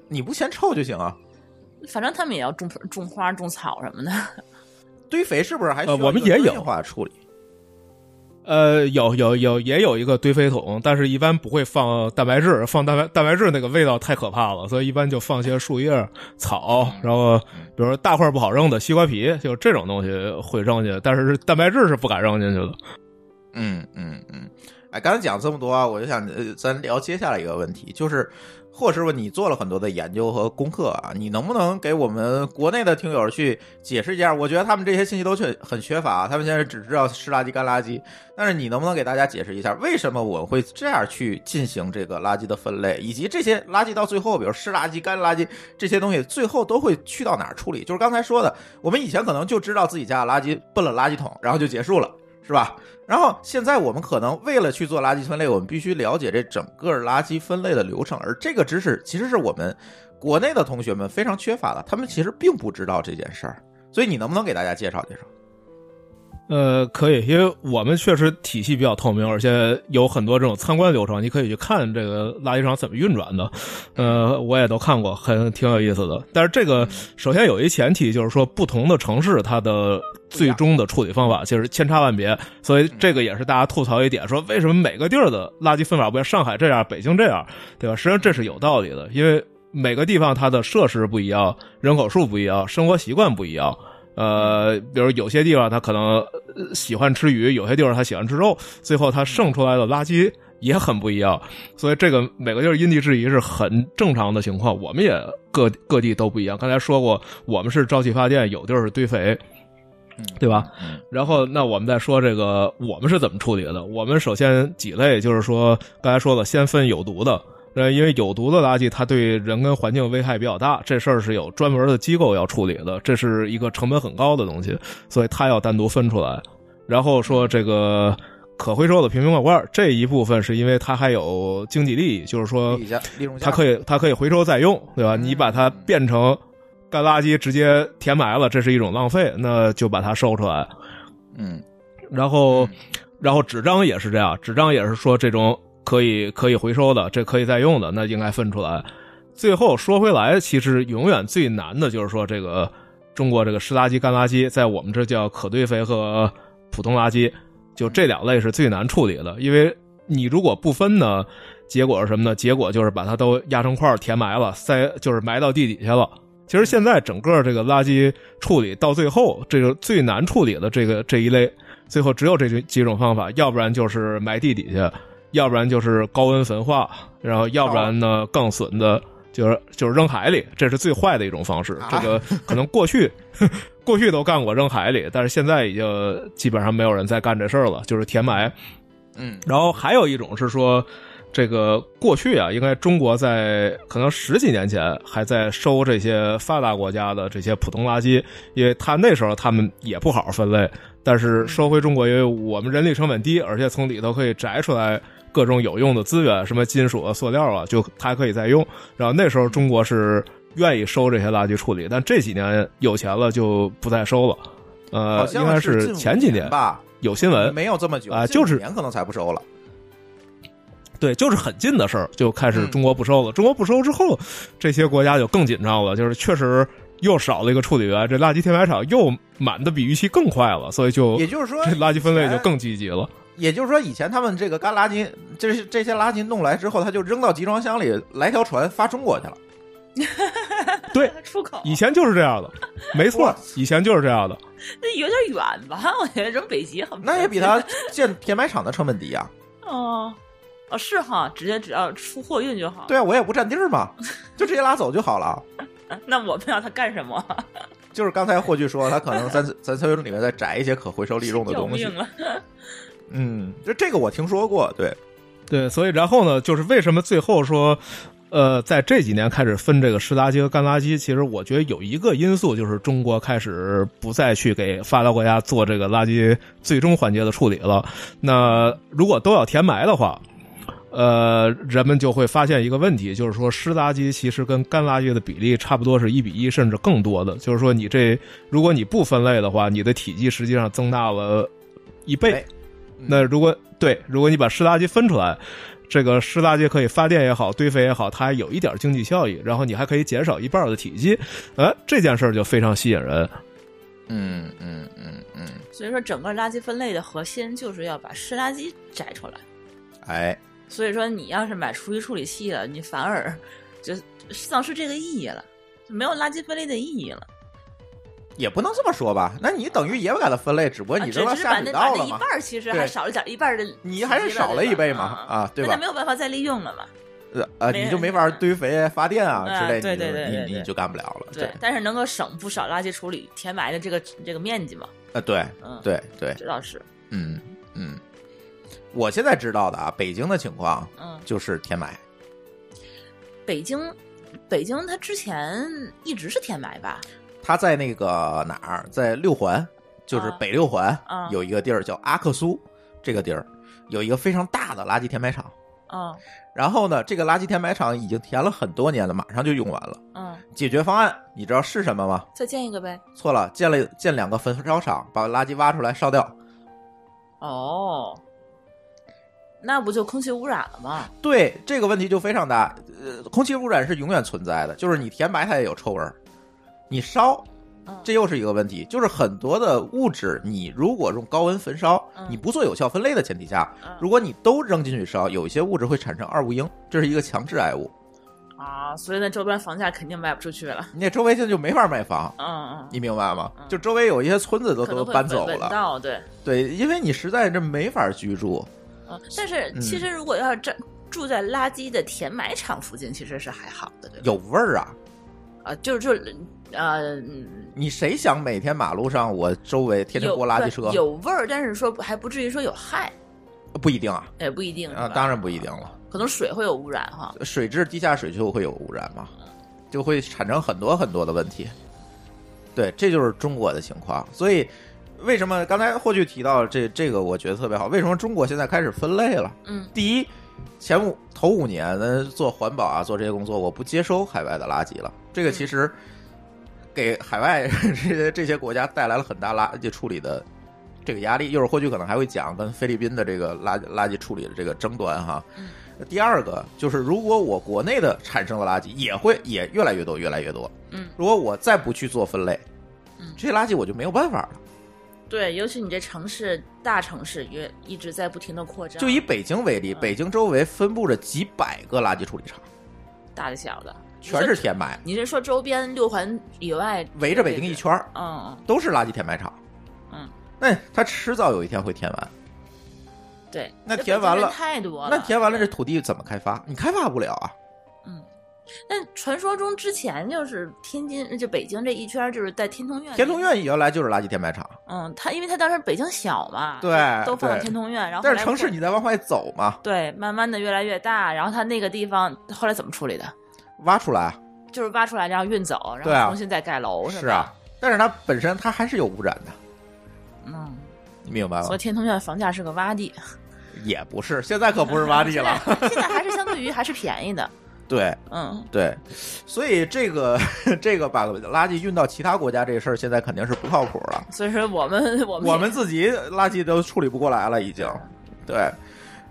Speaker 1: 你不嫌臭就行啊。
Speaker 2: 反正他们也要种种花、种草什么的。
Speaker 1: 堆肥是不是还？
Speaker 3: 呃，我们也有
Speaker 1: 化处理。
Speaker 3: 呃，有有有也有一个堆肥桶，但是一般不会放蛋白质，放蛋白蛋白质那个味道太可怕了，所以一般就放些树叶、草，然后比如说大块不好扔的西瓜皮，就这种东西会扔进去，但是蛋白质是不敢扔进去的。
Speaker 1: 嗯嗯嗯，哎，刚才讲这么多啊，我就想呃，咱聊接下来一个问题，就是。霍师傅，你做了很多的研究和功课啊，你能不能给我们国内的听友去解释一下？我觉得他们这些信息都缺很缺乏啊，他们现在只知道湿垃圾、干垃圾，但是你能不能给大家解释一下，为什么我会这样去进行这个垃圾的分类，以及这些垃圾到最后，比如湿垃圾、干垃圾这些东西，最后都会去到哪儿处理？就是刚才说的，我们以前可能就知道自己家的垃圾奔了垃圾桶，然后就结束了。是吧？然后现在我们可能为了去做垃圾分类，我们必须了解这整个垃圾分类的流程，而这个知识其实是我们国内的同学们非常缺乏的，他们其实并不知道这件事儿。所以你能不能给大家介绍介绍？
Speaker 3: 呃，可以，因为我们确实体系比较透明，而且有很多这种参观流程，你可以去看这个垃圾场怎么运转的。呃，我也都看过，很挺有意思的。但是这个首先有一前提，就是说不同的城市它的最终的处理方法其实千差万别，所以这个也是大家吐槽一点，说为什么每个地儿的垃圾分法不像上海这样，北京这样，对吧？实际上这是有道理的，因为每个地方它的设施不一样，人口数不一样，生活习惯不一样。呃，比如有些地方他可能喜欢吃鱼，有些地方他喜欢吃肉，最后他剩出来的垃圾也很不一样，所以这个每个地儿因地制宜是很正常的情况。我们也各各地都不一样。刚才说过，我们是沼气发电，有地儿是堆肥，对吧？然后那我们再说这个，我们是怎么处理的？我们首先几类，就是说刚才说了，先分有毒的。呃，因为有毒的垃圾，它对人跟环境危害比较大，这事儿是有专门的机构要处理的，这是一个成本很高的东西，所以它要单独分出来。然后说这个可回收的瓶瓶罐罐这一部分，是因为它还有经济利益，就是说它可以它可以回收再用，对吧？你把它变成干垃圾直接填埋了，这是一种浪费，那就把它收出来。
Speaker 1: 嗯，
Speaker 3: 然后然后纸张也是这样，纸张也是说这种。可以可以回收的，这可以再用的，那应该分出来。最后说回来，其实永远最难的就是说，这个中国这个湿垃圾、干垃圾，在我们这叫可堆肥和普通垃圾，就这两类是最难处理的。因为你如果不分呢，结果是什么呢？结果就是把它都压成块填埋了，塞就是埋到地底下了。其实现在整个这个垃圾处理到最后，这个最难处理的这个这一类，最后只有这几种方法，要不然就是埋地底下。要不然就是高温焚化，然后要不然呢更损的，就是就是扔海里，这是最坏的一种方式。这个可能过去 过去都干过扔海里，但是现在已经基本上没有人再干这事儿了，就是填埋。
Speaker 1: 嗯，
Speaker 3: 然后还有一种是说，这个过去啊，应该中国在可能十几年前还在收这些发达国家的这些普通垃圾，因为他那时候他们也不好好分类，但是收回中国，因为我们人力成本低，而且从里头可以摘出来。各种有用的资源，什么金属啊、塑料啊，就还可以再用。然后那时候中国是愿意收这些垃圾处理，但这几年有钱了就不再收了。呃，应该
Speaker 1: 是
Speaker 3: 前几
Speaker 1: 年
Speaker 3: 吧，有新闻
Speaker 1: 没有这么久
Speaker 3: 啊，就是
Speaker 1: 年可能才不收了。
Speaker 3: 对，就是很近的事儿，就开始中国不收了。中国不收之后，这些国家就更紧张了，就是确实又少了一个处理员，这垃圾填埋场又满的比预期更快了，所以就
Speaker 1: 也就是说，
Speaker 3: 这垃圾分类就更积极了。
Speaker 1: 也就是说，以前他们这个干垃圾，这是这些垃圾弄来之后，他就扔到集装箱里，来条船发中国去了。
Speaker 3: 对，
Speaker 2: 出口。
Speaker 3: 以前就是这样的，没错，以前就是这样的。
Speaker 2: 那有点远吧？我觉得扔北极很。
Speaker 1: 那也比他建填埋场的成本低啊。
Speaker 2: 哦，哦，是哈，直接只要出货运就好。
Speaker 1: 对啊，我也不占地儿嘛，就直接拉走就好了。
Speaker 2: 那我们要他干什么？
Speaker 1: 就是刚才霍炬说，他可能在在村里面再摘一些可回收利用的东西。嗯，就这个我听说过，对，
Speaker 3: 对，所以然后呢，就是为什么最后说，呃，在这几年开始分这个湿垃圾和干垃圾，其实我觉得有一个因素就是中国开始不再去给发达国家做这个垃圾最终环节的处理了。那如果都要填埋的话，呃，人们就会发现一个问题，就是说湿垃圾其实跟干垃圾的比例差不多是一比一，甚至更多的。就是说你这如果你不分类的话，你的体积实际上增大了一倍。那如果对，如果你把湿垃圾分出来，这个湿垃圾可以发电也好，堆肥也好，它还有一点经济效益，然后你还可以减少一半的体积，呃，这件事儿就非常吸引人。
Speaker 1: 嗯嗯嗯嗯。
Speaker 2: 所以说，整个垃圾分类的核心就是要把湿垃圾摘出来。
Speaker 1: 哎。
Speaker 2: 所以说，你要是买厨余处理器了，你反而就丧失这个意义了，就没有垃圾分类的意义了。
Speaker 1: 也不能这么说吧，那你等于也把它分类，只不过你扔到下水道了
Speaker 2: 嘛。一半其实还少了点，一半的
Speaker 1: 你还是少了一倍嘛啊，对吧？
Speaker 2: 那没有办法再利用了嘛。
Speaker 1: 呃呃，你就没法堆肥、发电啊之类，
Speaker 2: 对对对，
Speaker 1: 你你就干不了了。对，
Speaker 2: 但是能够省不少垃圾处理填埋的这个这个面积嘛。
Speaker 1: 啊，对，对对，
Speaker 2: 这倒是。
Speaker 1: 嗯嗯，我现在知道的啊，北京的情况，嗯，就是填埋。
Speaker 2: 北京，北京它之前一直是填埋吧？
Speaker 1: 他在那个哪儿，在六环，就是北六环，有一个地儿叫阿克苏，这个地儿有一个非常大的垃圾填埋场。
Speaker 2: 嗯，
Speaker 1: 然后呢，这个垃圾填埋场已经填了很多年了，马上就用完了。嗯，解决方案你知道是什么吗？
Speaker 2: 再建一个呗。
Speaker 1: 错了，建了建两个焚烧厂，把垃圾挖出来烧掉。
Speaker 2: 哦，那不就空气污染了吗？
Speaker 1: 对，这个问题就非常大。呃，空气污染是永远存在的，就是你填埋它也有臭味儿。你烧，这又是一个问题，就是很多的物质，你如果用高温焚烧，你不做有效分类的前提下，如果你都扔进去烧，有一些物质会产生二恶英，这是一个强致癌物。
Speaker 2: 啊，所以那周边房价肯定卖不出去了。
Speaker 1: 那周围现在就没法卖房，
Speaker 2: 嗯嗯，
Speaker 1: 你明白吗？就周围有一些村子都都搬走了，
Speaker 2: 对
Speaker 1: 对，因为你实在这没法居住。
Speaker 2: 嗯，但是其实如果要这住在垃圾的填埋场附近，其实是还好的，对
Speaker 1: 有味儿啊。
Speaker 2: 啊，就是就呃，
Speaker 1: 你谁想每天马路上我周围天天过垃圾车？
Speaker 2: 有味儿，但是说还不至于说有害，
Speaker 1: 不一定啊，
Speaker 2: 也不一定
Speaker 1: 啊，当然不一定了，
Speaker 2: 可能水会有污染哈，
Speaker 1: 水质地下水就会有污染嘛，就会产生很多很多的问题。对，这就是中国的情况。所以为什么刚才霍炬提到这这个，我觉得特别好。为什么中国现在开始分类了？
Speaker 2: 嗯，
Speaker 1: 第一，前五头五年做环保啊，做这些工作，我不接收海外的垃圾了。这个其实给海外 这些这些国家带来了很大垃圾处理的这个压力。一会儿或许可能还会讲跟菲律宾的这个垃垃圾处理的这个争端哈。第二个就是，如果我国内的产生的垃圾也会也越来越多，越来越多。
Speaker 2: 嗯，
Speaker 1: 如果我再不去做分类，嗯，这些垃圾我就没有办法了。
Speaker 2: 对，尤其你这城市大城市越一直在不停的扩张。
Speaker 1: 就以北京为例，北京周围分布着几百个垃圾处理厂，
Speaker 2: 大的小的。
Speaker 1: 全是填埋。
Speaker 2: 你是说周边六环以外
Speaker 1: 围着北京一圈儿，
Speaker 2: 嗯嗯，
Speaker 1: 都是垃圾填埋场，
Speaker 2: 嗯，
Speaker 1: 那它迟早有一天会填完。
Speaker 2: 对，
Speaker 1: 那填完了
Speaker 2: 太多了，
Speaker 1: 那填完了这土地怎么开发？你开发不了啊。
Speaker 2: 嗯，那传说中之前就是天津就北京这一圈就是在天通苑，
Speaker 1: 天通苑原来就是垃圾填埋场。
Speaker 2: 嗯，它因为它当时北京小嘛，
Speaker 1: 对，
Speaker 2: 都放在天通苑，然后
Speaker 1: 但是城市你在往外走嘛，
Speaker 2: 对，慢慢的越来越大，然后它那个地方后来怎么处理的？
Speaker 1: 挖出来，
Speaker 2: 就是挖出来，然后运走，然后重新再盖楼，
Speaker 1: 是啊。但是它本身它还是有污染的，
Speaker 2: 嗯，
Speaker 1: 你明白吗？
Speaker 2: 所以天通苑房价是个洼地，
Speaker 1: 也不是，现在可不是洼地了，
Speaker 2: 现在还是相对于还是便宜的。
Speaker 1: 对，
Speaker 2: 嗯，
Speaker 1: 对，所以这个 这个把垃圾运到其他国家这事儿，现在肯定是不靠谱了。
Speaker 2: 所以说我们我
Speaker 1: 们我们自己垃圾都处理不过来了，已经，对。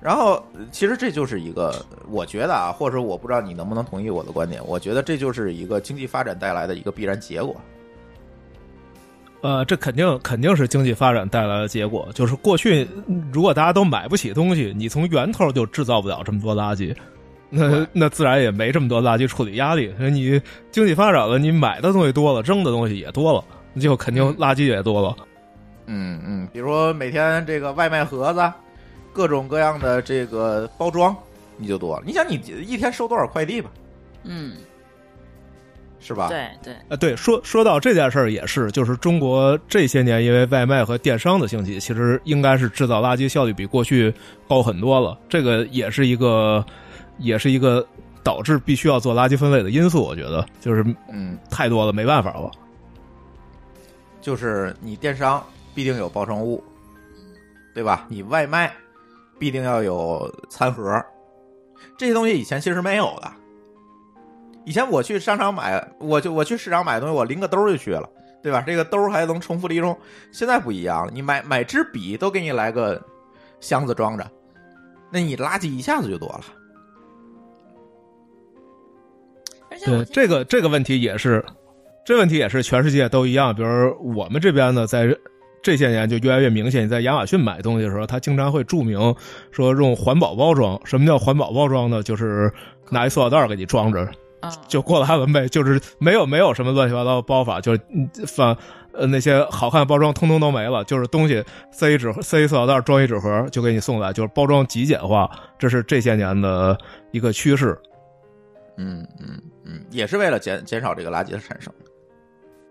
Speaker 1: 然后，其实这就是一个，我觉得啊，或者我不知道你能不能同意我的观点，我觉得这就是一个经济发展带来的一个必然结果。
Speaker 3: 呃，这肯定肯定是经济发展带来的结果。就是过去，如果大家都买不起东西，你从源头就制造不了这么多垃圾，那那自然也没这么多垃圾处理压力。你经济发展了，你买的东西多了，扔的东西也多了，就肯定垃圾也多了。
Speaker 1: 嗯嗯，比如说每天这个外卖盒子。各种各样的这个包装，你就多了。你想，你一天收多少快递吧？
Speaker 2: 嗯，
Speaker 1: 是吧？
Speaker 2: 对对
Speaker 3: 啊，对。说说到这件事儿，也是，就是中国这些年因为外卖和电商的兴起，其实应该是制造垃圾效率比过去高很多了。这个也是一个，也是一个导致必须要做垃圾分类的因素。我觉得，就是
Speaker 1: 嗯，
Speaker 3: 太多了，没办法了。
Speaker 1: 就是你电商必定有包装物，对吧？你外卖。必定要有餐盒，这些东西以前其实没有的。以前我去商场买，我就我去市场买东西，我拎个兜就去了，对吧？这个兜还能重复利用。现在不一样了，你买买支笔都给你来个箱子装着，那你垃圾一下子就多了。
Speaker 3: 对这个这个问题也是，这问题也是全世界都一样。比如我们这边呢，在这些年就越来越明显。你在亚马逊买东西的时候，他经常会注明说用环保包装。什么叫环保包装呢？就是拿一塑料袋给你装着，就过了完呗。就是没有没有什么乱七八糟的包法，就是放呃那些好看的包装通通都没了。就是东西塞一纸塞一塑料袋装一纸盒就给你送来，就是包装极简化。这是这些年的一个趋势。
Speaker 1: 嗯嗯。嗯，也是为了减减少这个垃圾的产生。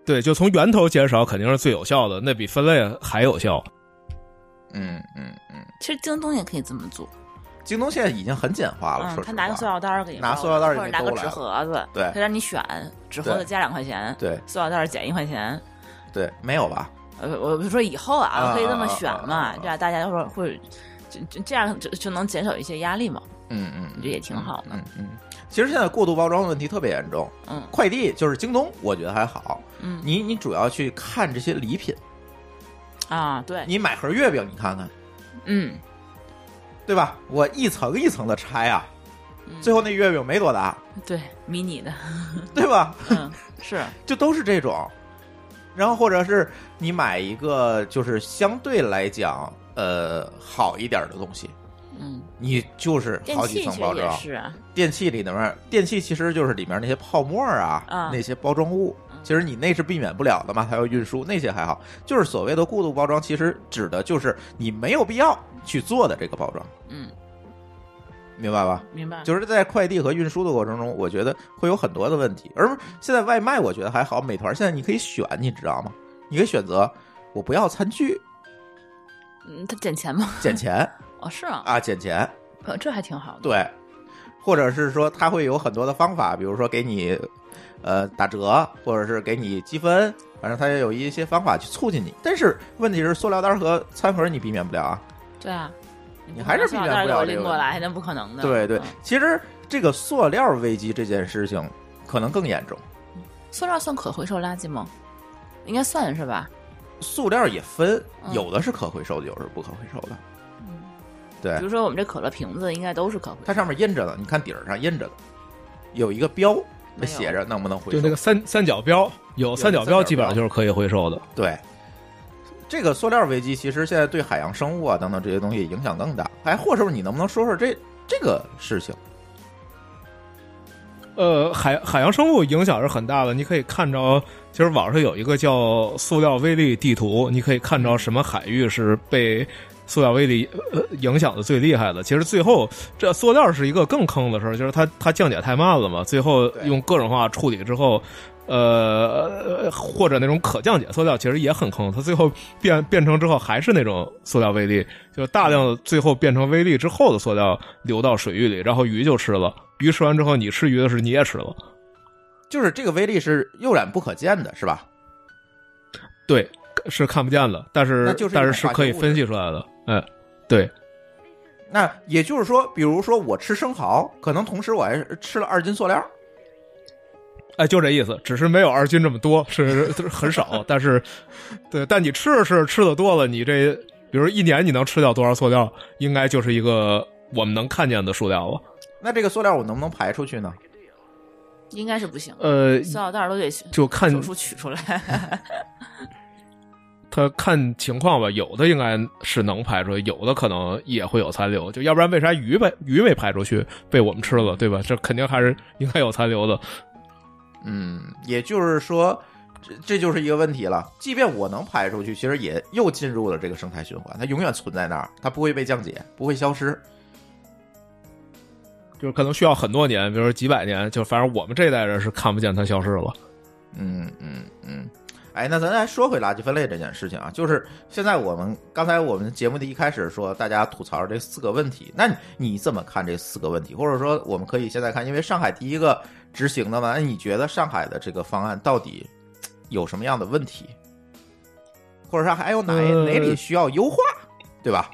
Speaker 3: 对，就从源头减少肯定是最有效的，那比分类还有效。
Speaker 1: 嗯嗯嗯。
Speaker 2: 其实京东也可以这么做。
Speaker 1: 京东现在已经很简化了，
Speaker 2: 他拿个塑料袋给你，
Speaker 1: 拿塑料袋
Speaker 2: 或者拿个纸盒子，
Speaker 1: 对，
Speaker 2: 他让你选纸盒子加两块钱，
Speaker 1: 对，
Speaker 2: 塑料袋减一块钱。
Speaker 1: 对，没有吧？
Speaker 2: 呃，我就说以后啊，可以这么选嘛，这样大家说会，就这样就就能减少一些压力嘛。
Speaker 1: 嗯嗯，
Speaker 2: 这也挺好的。
Speaker 1: 嗯嗯。其实现在过度包装的问题特别严重。
Speaker 2: 嗯，
Speaker 1: 快递就是京东，我觉得还好。
Speaker 2: 嗯，
Speaker 1: 你你主要去看这些礼品
Speaker 2: 啊，对，
Speaker 1: 你买盒月饼，你看看，
Speaker 2: 嗯，
Speaker 1: 对吧？我一层一层的拆啊，最后那月饼没多大，
Speaker 2: 对，迷你的，
Speaker 1: 对吧？
Speaker 2: 嗯，是，
Speaker 1: 就都是这种。然后或者是你买一个，就是相对来讲，呃，好一点的东西。
Speaker 2: 嗯，
Speaker 1: 你就是好几层包装，
Speaker 2: 是啊，
Speaker 1: 电器里面，电器其实就是里面那些泡沫啊，那些包装物，其实你那是避免不了的嘛，它要运输，那些还好。就是所谓的过度包装，其实指的就是你没有必要去做的这个包装。
Speaker 2: 嗯，
Speaker 1: 明白吧？
Speaker 2: 明白。
Speaker 1: 就是在快递和运输的过程中，我觉得会有很多的问题。而现在外卖，我觉得还好。美团现在你可以选，你知道吗？你可以选择我不要餐具。
Speaker 2: 嗯，他减钱吗？
Speaker 1: 减钱。
Speaker 2: 哦，是啊，
Speaker 1: 啊，减钱，
Speaker 2: 这还挺好的。
Speaker 1: 对，或者是说他会有很多的方法，比如说给你呃打折，或者是给你积分，反正他也有一些方法去促进你。但是问题是，塑料袋和餐盒你避免不了啊。
Speaker 2: 对啊，
Speaker 1: 你还是避免不了
Speaker 2: 拎过来，那不可能的。
Speaker 1: 对对，其实这个塑料危机这件事情可能更严重。
Speaker 2: 塑料算可回收垃圾吗？应该算是吧。
Speaker 1: 塑料也分，有的是可回收的，有的是不可回收的。对，
Speaker 2: 比如说我们这可乐瓶子应该都是可回收，
Speaker 1: 它上面印着的，你看底儿上印着的，有一个标，它写着能不能回收，
Speaker 3: 就那个三三角标，有三角标基本上就是可以回收的。
Speaker 1: 对，这个塑料危机其实现在对海洋生物啊等等这些东西影响更大。哎，霍师傅你能不能说说这这个事情？
Speaker 3: 呃，海海洋生物影响是很大的，你可以看着，其实网上有一个叫塑料微粒地图，你可以看着什么海域是被。塑料微粒呃影响的最厉害的，其实最后这塑料是一个更坑的事儿，就是它它降解太慢了嘛，最后用各种化处理之后，呃或者那种可降解塑料其实也很坑，它最后变变成之后还是那种塑料微粒，就大量的最后变成微粒之后的塑料流到水域里，然后鱼就吃了，鱼吃完之后你吃鱼的时候你也吃了，
Speaker 1: 就是这个微粒是诱染不可见的，是吧？
Speaker 3: 对，是看不见的，但是但是是可以分析出来的。嗯，对。
Speaker 1: 那也就是说，比如说我吃生蚝，可能同时我还吃了二斤塑料。
Speaker 3: 哎，就这意思，只是没有二斤这么多，是很少。但是，对，但你吃是吃的多了，你这比如一年你能吃掉多少塑料，应该就是一个我们能看见的数量了。
Speaker 1: 那这个塑料我能不能排出去呢？
Speaker 2: 应该是不行。
Speaker 3: 呃，
Speaker 2: 塑料袋都得
Speaker 3: 就看
Speaker 2: 手术取出来。
Speaker 3: 他看情况吧，有的应该是能排出去，有的可能也会有残留。就要不然为啥鱼被鱼没排出去被我们吃了，对吧？这肯定还是应该有残留的。
Speaker 1: 嗯，也就是说，这这就是一个问题了。即便我能排出去，其实也又进入了这个生态循环，它永远存在那儿，它不会被降解，不会消失。
Speaker 3: 就是可能需要很多年，比如说几百年，就反正我们这代人是看不见它消失了。
Speaker 1: 嗯嗯嗯。哎，那咱再说回垃圾分类这件事情啊，就是现在我们刚才我们节目的一开始说，大家吐槽这四个问题，那你怎么看这四个问题？或者说，我们可以现在看，因为上海第一个执行的嘛，那你觉得上海的这个方案到底有什么样的问题？或者说还有哪哪里需要优化，对吧？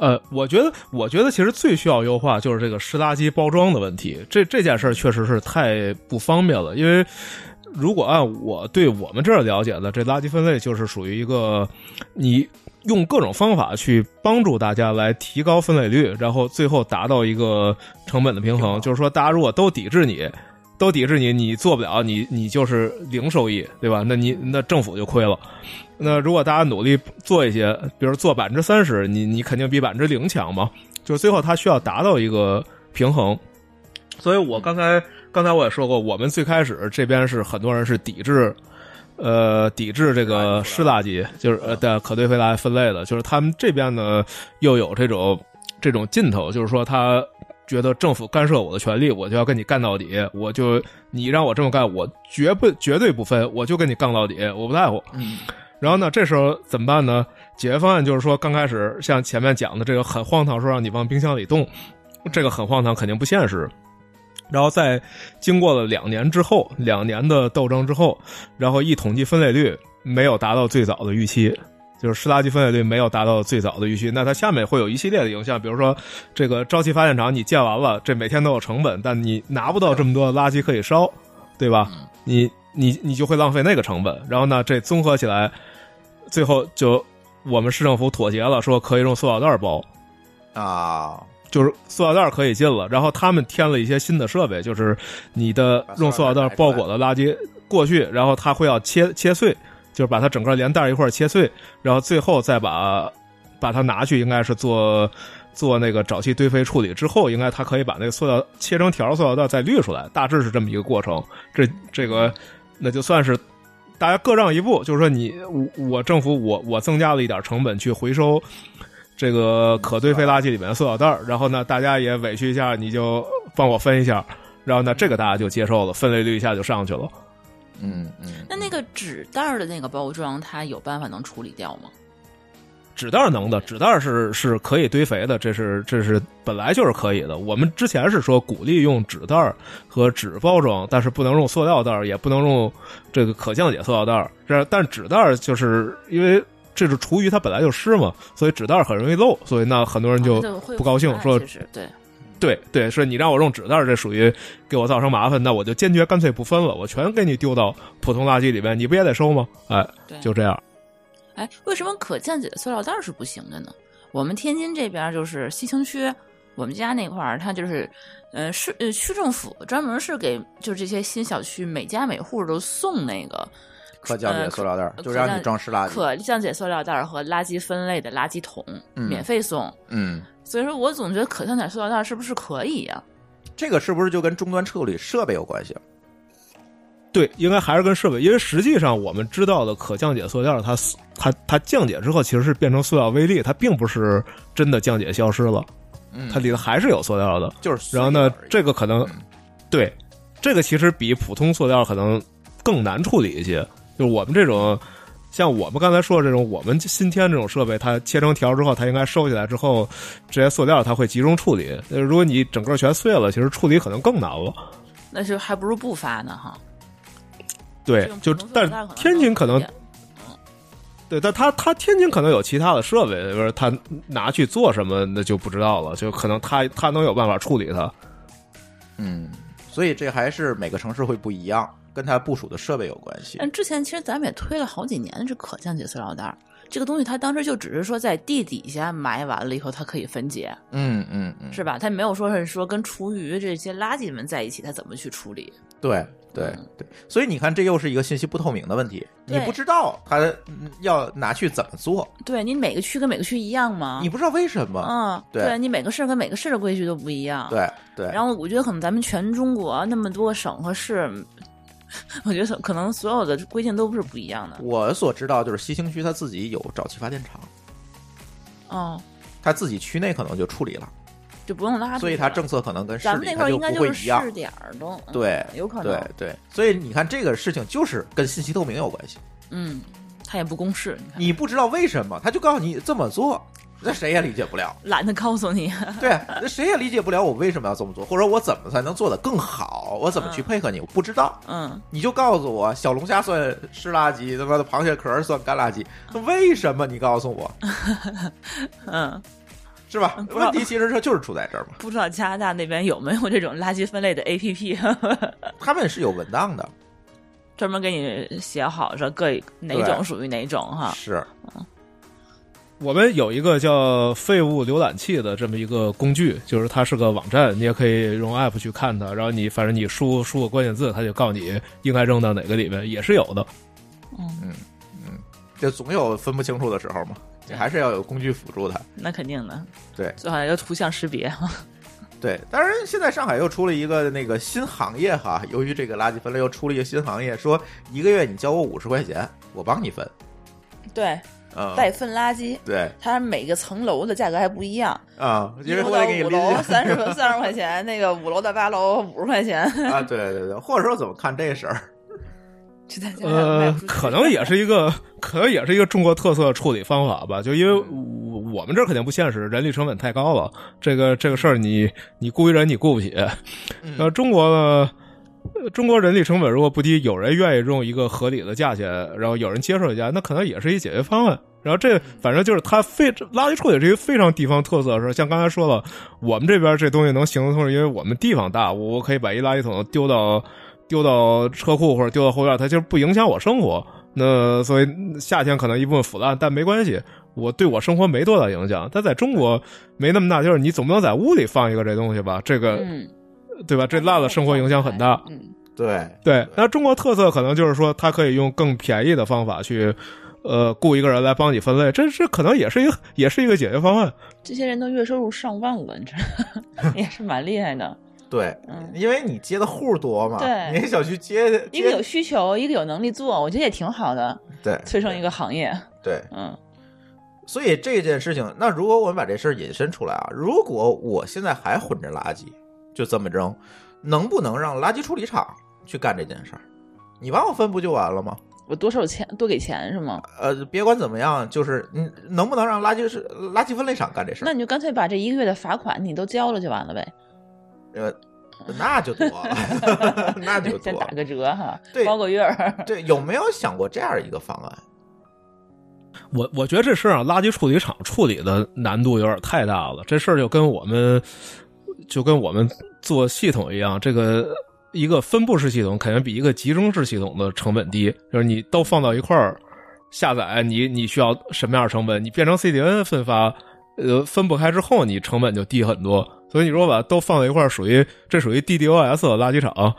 Speaker 3: 呃，我觉得，我觉得其实最需要优化就是这个湿垃圾包装的问题。这这件事儿确实是太不方便了。因为如果按我对我们这儿了解的，这垃圾分类就是属于一个你用各种方法去帮助大家来提高分类率，然后最后达到一个成本的平衡。就是说，大家如果都抵制你，都抵制你，你做不了，你你就是零收益，对吧？那你那政府就亏了。那如果大家努力做一些，比如做百分之三十，你你肯定比百分之零强嘛。就是最后它需要达到一个平衡。所以我刚才刚才我也说过，我们最开始这边是很多人是抵制，呃，抵制这个湿垃圾，就是呃的可堆肥垃圾分类的。就是他们这边呢又有这种这种劲头，就是说他觉得政府干涉我的权利，我就要跟你干到底。我就你让我这么干，我绝不绝对不分，我就跟你杠到底，我不在乎。
Speaker 1: 嗯。
Speaker 3: 然后呢，这时候怎么办呢？解决方案就是说，刚开始像前面讲的这个很荒唐，说让你往冰箱里冻，这个很荒唐，肯定不现实。然后在经过了两年之后，两年的斗争之后，然后一统计分类率没有达到最早的预期，就是湿垃圾分类率没有达到最早的预期。那它下面会有一系列的影响，比如说这个沼气发电厂你建完了，这每天都有成本，但你拿不到这么多垃圾可以烧，对吧？你你你就会浪费那个成本。然后呢，这综合起来。最后就我们市政府妥协了，说可以用塑料袋包，
Speaker 1: 啊，
Speaker 3: 就是塑料袋可以进了。然后他们添了一些新的设备，就是你的用塑料袋包裹的垃圾过去，然后它会要切切碎，就是把它整个连袋一块切碎，然后最后再把把它拿去，应该是做做那个沼气堆肥处理之后，应该它可以把那个塑料切成条塑料袋再滤出来，大致是这么一个过程。这这个那就算是。大家各让一步，就是说你我我政府我我增加了一点成本去回收这个可堆肥垃圾里面的塑料袋儿然后呢，大家也委屈一下，你就帮我分一下，然后呢，这个大家就接受了，分类率一下就上去了。
Speaker 1: 嗯嗯。
Speaker 2: 那那个纸袋儿的那个包装，它有办法能处理掉吗？
Speaker 3: 纸袋能的，纸袋是是可以堆肥的，这是这是本来就是可以的。我们之前是说鼓励用纸袋和纸包装，但是不能用塑料袋，也不能用这个可降解塑料袋。这但纸袋就是因为这是厨余，它本来就湿嘛，所以纸袋很容易漏，所以那很多人就不高兴，说
Speaker 2: 对
Speaker 3: 对对，是你让我用纸袋，这属于给我造成麻烦，那我就坚决干脆不分了，我全给你丢到普通垃圾里边，你不也得收吗？哎，就这样。
Speaker 2: 哎，为什么可降解的塑料袋是不行的呢？我们天津这边就是西青区，我们家那块儿，它就是，呃，市呃区政府专门是给就这些新小区每家每户都送那个
Speaker 1: 可降解塑料袋，就让你装湿垃圾。
Speaker 2: 可降解塑料袋和垃圾分类的垃圾桶免费送。
Speaker 1: 嗯，
Speaker 2: 所以说我总觉得可降解塑料袋是不是可以呀？
Speaker 1: 这个是不是就跟终端处理设备有关系？
Speaker 3: 对，应该还是跟设备，因为实际上我们知道的可降解塑料，它它它降解之后其实是变成塑料微粒，它并不是真的降解消失了，它里头还是有塑料的。
Speaker 1: 就是，
Speaker 3: 然后呢，这个可能对这个其实比普通塑料可能更难处理一些。就我们这种，像我们刚才说的这种，我们新添这种设备，它切成条之后，它应该收起来之后，这些塑料它会集中处理。如果你整个全碎了，其实处理可能更难了。
Speaker 2: 那就还不如不发呢，哈。
Speaker 3: 对，就但天津可能，对，但他他天津可能有其他的设备，就是他拿去做什么，那就不知道了。就可能他他能有办法处理它。
Speaker 1: 嗯，所以这还是每个城市会不一样，跟他部署的设备有关系。
Speaker 2: 但之前其实咱们也推了好几年这可降解塑料袋这个东西，它当时就只是说在地底下埋完了以后，它可以分解。
Speaker 1: 嗯嗯嗯，
Speaker 2: 是吧？它没有说是说跟厨余这些垃圾们在一起，它怎么去处理？
Speaker 1: 对。对对，所以你看，这又是一个信息不透明的问题。你不知道他要拿去怎么做？
Speaker 2: 对你每个区跟每个区一样吗？
Speaker 1: 你不知道为什么？
Speaker 2: 嗯，对你每个市跟每个市的规矩都不一样。
Speaker 1: 对对。
Speaker 2: 然后我觉得可能咱们全中国那么多省和市，我觉得可能所有的规定都不是不一样的。
Speaker 1: 我所知道就是西青区他自己有沼气发电厂，
Speaker 2: 哦，
Speaker 1: 他自己区内可能就处理了。
Speaker 2: 就不用拉，
Speaker 1: 所以它政策可能跟
Speaker 2: 咱们那块应该
Speaker 1: 就是
Speaker 2: 试点儿的，
Speaker 1: 对，
Speaker 2: 有可能，
Speaker 1: 对对。所以你看这个事情就是跟信息透明有关系。
Speaker 2: 嗯，他也不公示，
Speaker 1: 你不知道为什么，他就告诉你这么做，那谁也理解不了。
Speaker 2: 懒得告诉你，
Speaker 1: 对，那谁也理解不了我为什么要这么做，或者我怎么才能做得更好，我怎么去配合你，我不知道。
Speaker 2: 嗯，
Speaker 1: 你就告诉我，小龙虾算湿垃圾，他妈的螃蟹壳算干垃圾，那为什么？你告诉我。
Speaker 2: 嗯。
Speaker 1: 是吧？问题其实这就是出在这儿嘛。
Speaker 2: 不知道加拿大那边有没有这种垃圾分类的 APP？
Speaker 1: 他们是有文档的，
Speaker 2: 专门给你写好说各哪种属于哪种哈。
Speaker 1: 是。
Speaker 3: 我们有一个叫废物浏览器的这么一个工具，就是它是个网站，你也可以用 App 去看它。然后你反正你输输个关键字，它就告诉你应该扔到哪个里面，也是有的。
Speaker 2: 嗯
Speaker 1: 嗯嗯，就总有分不清楚的时候嘛，你还是要有工具辅助它。
Speaker 2: 那肯定的，
Speaker 1: 对，
Speaker 2: 最好要图像识别。
Speaker 1: 对，当然现在上海又出了一个那个新行业哈，由于这个垃圾分类又出了一个新行业，说一个月你交我五十块钱，我帮你分。
Speaker 2: 对。
Speaker 1: 嗯，
Speaker 2: 待分垃圾，
Speaker 1: 对，
Speaker 2: 它每个层楼的价格还不一样
Speaker 1: 啊。
Speaker 2: 一楼到五楼三十三十块钱，那个五楼到八楼五十块钱
Speaker 1: 啊。对对对，或者说怎么看这事儿？
Speaker 3: 呃，可能也是一个，可能也是一个中国特色处理方法吧。就因为我们这儿肯定不现实，人力成本太高了。这个这个事儿，你你雇一人你雇不起。呃，中国呢？中国人力成本如果不低，有人愿意用一个合理的价钱，然后有人接受一下，那可能也是一解决方案。然后这反正就是它非垃圾处理是一个非常地方特色，是像刚才说了，我们这边这东西能行得通，是因为我们地方大，我可以把一垃圾桶丢到丢到车库或者丢到后院，它就是不影响我生活。那所以夏天可能一部分腐烂，但没关系，我对我生活没多大影响。但在中国没那么大，就是你总不能在屋里放一个这东西吧？这个。对吧？这烂了，生活影响很大。
Speaker 2: 嗯，
Speaker 1: 对
Speaker 3: 对。那中国特色可能就是说，它可以用更便宜的方法去，呃，雇一个人来帮你分类。这这可能也是一个，也是一个解决方案。
Speaker 2: 这些人都月收入上万了，你知道，也是蛮厉害的。
Speaker 1: 对，嗯因为你接的户多嘛。
Speaker 2: 对，
Speaker 1: 你小区接
Speaker 2: 一个有需求，一个有能力做，我觉得也挺好的。
Speaker 1: 对，
Speaker 2: 催生一个行业。
Speaker 1: 对，
Speaker 2: 嗯。
Speaker 1: 所以这件事情，那如果我们把这事儿引申出来啊，如果我现在还混着垃圾。就这么扔，能不能让垃圾处理厂去干这件事儿？你帮我分不就完了吗？
Speaker 2: 我多收钱，多给钱是吗？
Speaker 1: 呃，别管怎么样，就是你能不能让垃圾是垃圾分类厂干这事儿？
Speaker 2: 那你就干脆把这一个月的罚款你都交了就完了呗。
Speaker 1: 呃，那就多了，那就多
Speaker 2: 先打个折哈，
Speaker 1: 对，
Speaker 2: 包个月儿。
Speaker 1: 对，有没有想过这样一个方案？
Speaker 3: 我我觉得这事儿啊，垃圾处理厂处理的难度有点太大了。这事儿就跟我们。就跟我们做系统一样，这个一个分布式系统肯定比一个集中式系统的成本低。就是你都放到一块儿下载，你你需要什么样的成本？你变成 CDN 分发，呃，分不开之后，你成本就低很多。所以你如果把都放在一块儿，属于这属于 DDoS 的垃圾场。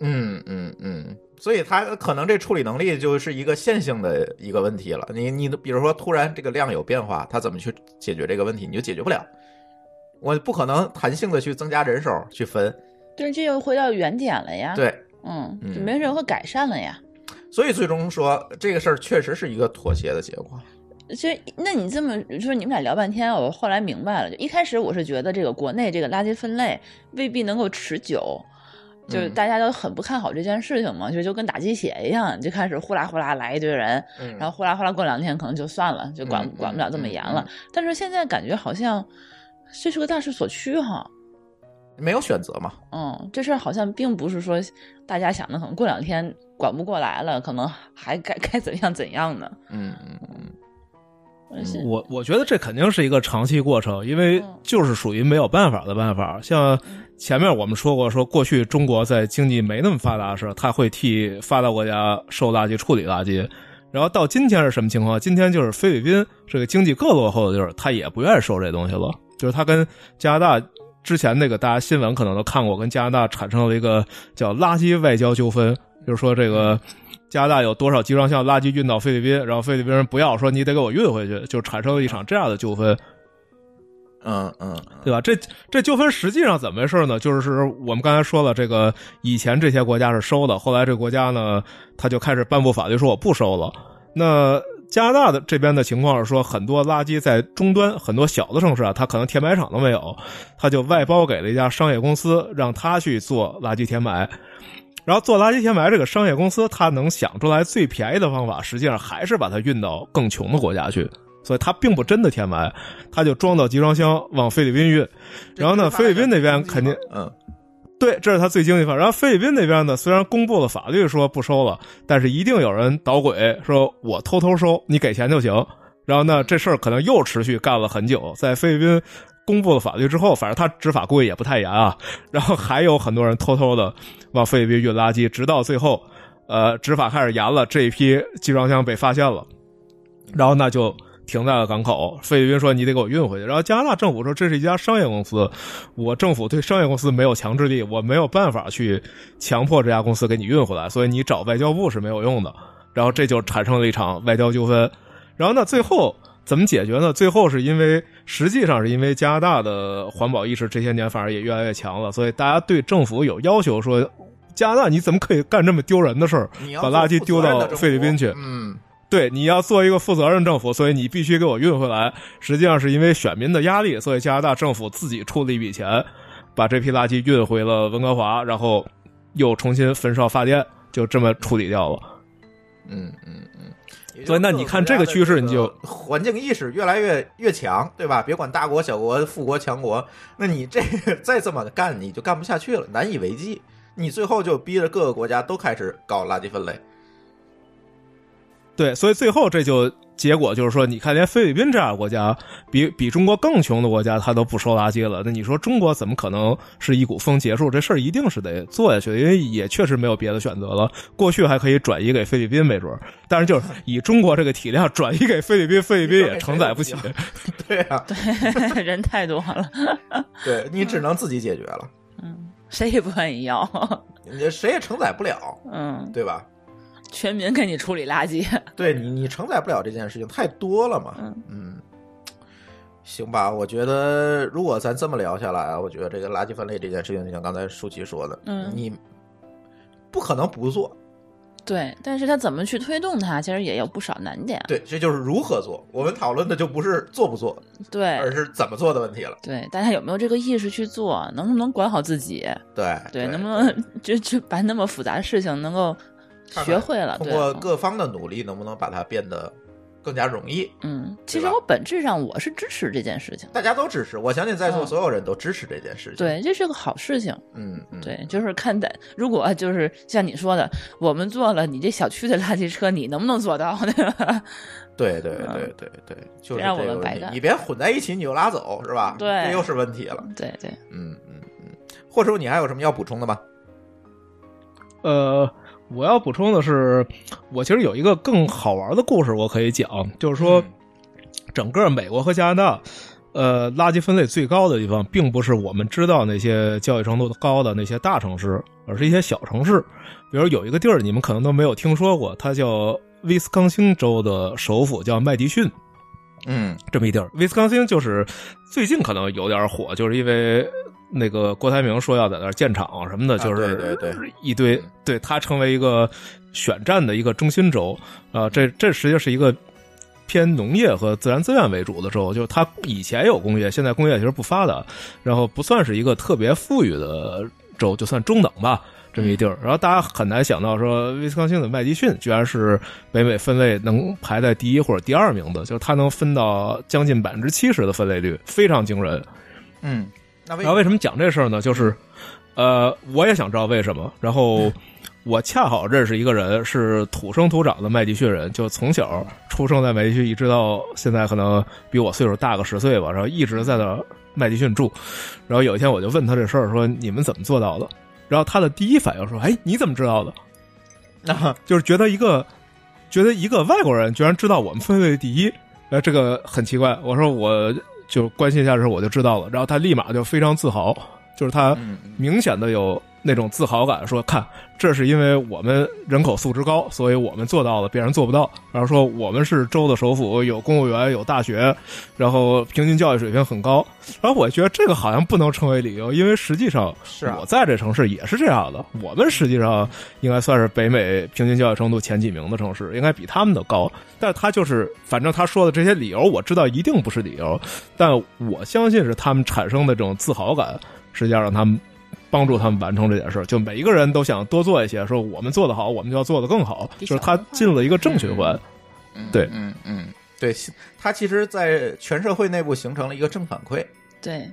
Speaker 1: 嗯嗯嗯，所以它可能这处理能力就是一个线性的一个问题了。你你比如说突然这个量有变化，它怎么去解决这个问题？你就解决不了。我不可能弹性的去增加人手去分，
Speaker 2: 对，这又回到原点了呀。
Speaker 1: 对，
Speaker 2: 嗯，就没任何改善了呀。
Speaker 1: 所以最终说这个事儿确实是一个妥协的结果。
Speaker 2: 其实，那你这么说，你们俩聊半天，我后来明白了。就一开始我是觉得这个国内这个垃圾分类未必能够持久，就是大家都很不看好这件事情嘛，就就跟打鸡血一样，就开始呼啦呼啦来一堆人，然后呼啦呼啦过两天可能就算了，就管管不了这么严了。但是现在感觉好像。这是个大势所趋哈，
Speaker 1: 没有选择嘛。
Speaker 2: 嗯，这事儿好像并不是说大家想的，可能过两天管不过来了，可能还该 该怎样怎样呢。
Speaker 1: 嗯嗯嗯。
Speaker 3: 我我觉得这肯定是一个长期过程，因为就是属于没有办法的办法。像前面我们说过，说过去中国在经济没那么发达的时候，他会替发达国家收垃圾、处理垃圾。然后到今天是什么情况？今天就是菲律宾这个经济更落后的地儿，他也不愿意收这东西了。就是他跟加拿大之前那个大家新闻可能都看过，跟加拿大产生了一个叫垃圾外交纠纷，就是说这个加拿大有多少集装箱垃圾运到菲律宾，然后菲律宾人不要，说你得给我运回去，就产生了一场这样的纠纷。
Speaker 1: 嗯嗯，
Speaker 3: 对吧？这这纠纷实际上怎么回事呢？就是我们刚才说了，这个以前这些国家是收的，后来这国家呢，他就开始颁布法律说我不收了。那加拿大的这边的情况是说，很多垃圾在终端，很多小的城市啊，它可能填埋场都没有，它就外包给了一家商业公司，让他去做垃圾填埋。然后做垃圾填埋，这个商业公司它能想出来最便宜的方法，实际上还是把它运到更穷的国家去，所以它并不真的填埋，它就装到集装箱往菲律宾运。然后呢，菲律宾那边肯定
Speaker 1: 嗯。
Speaker 3: 对，这是他最经济方。然后菲律宾那边呢，虽然公布了法律说不收了，但是一定有人捣鬼，说我偷偷收，你给钱就行。然然后呢，这事儿可能又持续干了很久，在菲律宾公布了法律之后，反正他执法估计也不太严啊。然后还有很多人偷偷的往菲律宾运垃圾，直到最后，呃，执法开始严了，这一批集装箱被发现了，然后那就。停在了港口，菲律宾说你得给我运回去。然后加拿大政府说这是一家商业公司，我政府对商业公司没有强制力，我没有办法去强迫这家公司给你运回来，所以你找外交部是没有用的。然后这就产生了一场外交纠纷。然后呢，最后怎么解决呢？最后是因为实际上是因为加拿大的环保意识这些年反而也越来越强了，所以大家对政府有要求，说加拿大你怎么可以干这么丢人的事儿，把垃圾丢到菲律宾去？
Speaker 1: 嗯。
Speaker 3: 对，你要做一个负责任政府，所以你必须给我运回来。实际上是因为选民的压力，所以加拿大政府自己出了一笔钱，把这批垃圾运回了温哥华，然后又重新焚烧发电，就这么处理掉了。
Speaker 1: 嗯嗯嗯。
Speaker 3: 所以那你看这个趋势，你就
Speaker 1: 环境意识越来越越强，对吧？别管大国小国、富国强国，那你这再这么干，你就干不下去了，难以为继。你最后就逼着各个国家都开始搞垃圾分类。
Speaker 3: 对，所以最后这就结果就是说，你看，连菲律宾这样的国家，比比中国更穷的国家，他都不收垃圾了。那你说中国怎么可能是一股风结束？这事儿一定是得做下去，因为也确实没有别的选择了。过去还可以转移给菲律宾没准，但是就是以中国这个体量转移给菲律宾，菲律宾也承载不起。
Speaker 1: 对啊，
Speaker 2: 对，人太多了。
Speaker 1: 对你只能自己解决了。
Speaker 2: 嗯，谁也不愿意要，
Speaker 1: 你谁也承载不了。
Speaker 2: 嗯，
Speaker 1: 对吧？
Speaker 2: 全民给你处理垃圾，
Speaker 1: 对你，你承载不了这件事情太多了嘛。嗯，行吧，我觉得如果咱这么聊下来啊，我觉得这个垃圾分类这件事情，就像刚才舒淇说的，
Speaker 2: 嗯，
Speaker 1: 你不可能不做。
Speaker 2: 对，但是他怎么去推动它，其实也有不少难点。
Speaker 1: 对，这就是如何做。我们讨论的就不是做不做，
Speaker 2: 对，
Speaker 1: 而是怎么做的问题了。
Speaker 2: 对，大家有没有这个意识去做？能不能管好自己？
Speaker 1: 对，
Speaker 2: 对，能不能 就就把那么复杂的事情能够。学会了，
Speaker 1: 通过各方的努力，能不能把它变得更加容易？
Speaker 2: 嗯，其实我本质上我是支持这件事情，
Speaker 1: 大家都支持，我相信在座所有人都支持这件事情。
Speaker 2: 对，这是个好事情。
Speaker 1: 嗯，
Speaker 2: 对，就是看待，如果就是像你说的，我们做了，你这小区的垃圾车，你能不能做到 呢？
Speaker 1: 对对对对对，就是
Speaker 2: 让我们白干，
Speaker 1: 你别混在一起，你就拉走，是吧？
Speaker 2: 对，
Speaker 1: 这又是问题了。
Speaker 2: 对对，
Speaker 1: 嗯嗯嗯，或者说你还有什么要补充的吗？
Speaker 3: 呃。我要补充的是，我其实有一个更好玩的故事，我可以讲，就是说，整个美国和加拿大，呃，垃圾分类最高的地方，并不是我们知道那些教育程度高的那些大城市，而是一些小城市。比如有一个地儿，你们可能都没有听说过，它叫威斯康星州的首府叫麦迪逊。
Speaker 1: 嗯，
Speaker 3: 这么一地儿，威斯康星就是最近可能有点火，就是因为。那个郭台铭说要在那儿建厂什么的，就是
Speaker 1: 对对
Speaker 3: 对一堆，对他成为一个选战的一个中心轴啊。这这实际上是一个偏农业和自然资源为主的州，就是它以前有工业，现在工业其实不发达，然后不算是一个特别富裕的州，就算中等吧这么一地儿。然后大家很难想到说，威斯康星的麦迪逊居然是北美分类能排在第一或者第二名的，就是它能分到将近百分之七十的分类率，非常惊人。
Speaker 1: 嗯。
Speaker 3: 然后为什么讲这事儿呢？就是，呃，我也想知道为什么。然后我恰好认识一个人，是土生土长的麦迪逊人，就从小出生在麦迪逊，一直到现在，可能比我岁数大个十岁吧。然后一直在那麦迪逊住。然后有一天我就问他这事儿，说你们怎么做到的？然后他的第一反应说：“哎，你怎么知道的？”
Speaker 1: 啊，
Speaker 3: 就是觉得一个觉得一个外国人居然知道我们分位第一，呃，这个很奇怪。我说我。就关心一下的时候，我就知道了。然后他立马就非常自豪，就是他明显的有。那种自豪感，说看，这是因为我们人口素质高，所以我们做到了，别人做不到。然后说我们是州的首府，有公务员，有大学，然后平均教育水平很高。然后我觉得这个好像不能成为理由，因为实际上我在这城市也是这样的。我们实际上应该算是北美平均教育程度前几名的城市，应该比他们的高。但他就是，反正他说的这些理由，我知道一定不是理由，但我相信是他们产生的这种自豪感，实际上让他们。帮助他们完成这件事，就每一个人都想多做一些，说我们做的好，我们就要做的更好，就是他进了一个正循环。对，
Speaker 1: 嗯嗯，对，他其实，在全社会内部形成了一个正反馈。
Speaker 2: 对，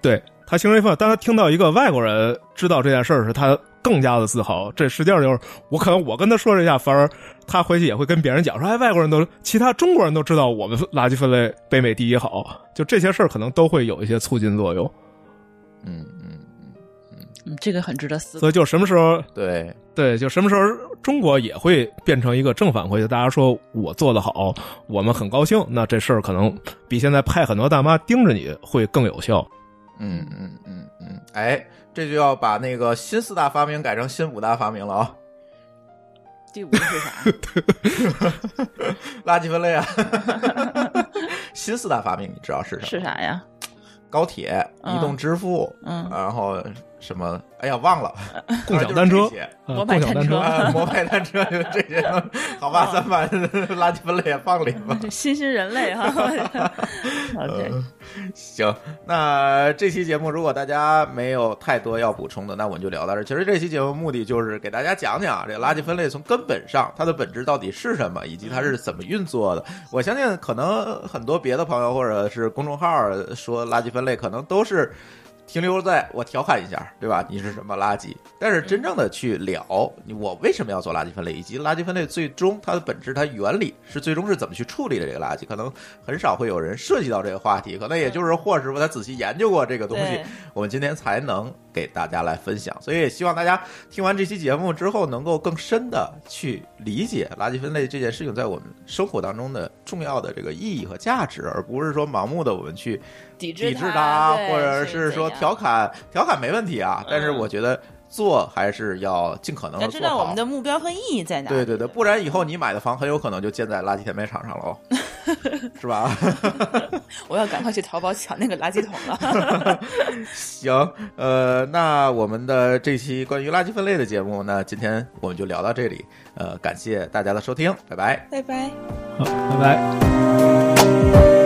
Speaker 3: 对他形成一份，当他听到一个外国人知道这件事儿时，他更加的自豪。这实际上就是我可能我跟他说这一下，反而他回去也会跟别人讲说，哎，外国人都其他中国人都知道我们垃圾分类北美第一好，就这些事儿可能都会有一些促进作用。
Speaker 1: 嗯嗯
Speaker 2: 嗯嗯，这个很值得思考。
Speaker 3: 所以就什么时候
Speaker 1: 对
Speaker 3: 对，就什么时候中国也会变成一个正反馈，就大家说我做的好，我们很高兴，那这事儿可能比现在派很多大妈盯着你会更有效。
Speaker 1: 嗯嗯嗯嗯，哎，这就要把那个新四大发明改成新五大发明了啊！
Speaker 2: 第五个是啥？
Speaker 1: 垃圾分类啊！新四大发明你知道是啥？
Speaker 2: 是啥呀？
Speaker 1: 高铁、移动支付，
Speaker 2: 嗯，
Speaker 1: 然后什么？哎呀，忘了，
Speaker 3: 共享单车、
Speaker 2: 摩拜单车、
Speaker 1: 摩拜单车，就这些。好吧，咱把垃圾分类也放里吧。
Speaker 2: 新兴人类哈。OK，
Speaker 1: 行，那这期节目如果大家没有太多要补充的，那我们就聊到这。其实这期节目目的就是给大家讲讲这个垃圾分类从根本上它的本质到底是什么，以及它是怎么运作的。我相信可能很多别的朋友或者是公众号说垃圾分类，可能都是。停留在我调侃一下，对吧？你是什么垃圾？但是真正的去聊，我为什么要做垃圾分类，以及垃圾分类最终它的本质、它原理是最终是怎么去处理的这个垃圾，可能很少会有人涉及到这个话题。可能也就是霍师傅他仔细研究过这个东西，我们今天才能给大家来分享。所以也希望大家听完这期节目之后，能够更深的去理解垃圾分类这件事情在我们生活当中的重要的这个意义和价值，而不是说盲目的我们去。
Speaker 2: 抵
Speaker 1: 制
Speaker 2: 它，
Speaker 1: 或者是说调侃，调侃没问题啊。但是我觉得做还是要尽可能的
Speaker 2: 做好。知道我们的目标和意义在哪？
Speaker 1: 对对对，不然以后你买的房很有可能就建在垃圾填埋场上了哦，是吧？
Speaker 2: 我要赶快去淘宝抢那个垃圾桶了。
Speaker 1: 行，呃，那我们的这期关于垃圾分类的节目，那今天我们就聊到这里。呃，感谢大家的收听，拜拜，
Speaker 2: 拜拜，
Speaker 3: 好，拜拜。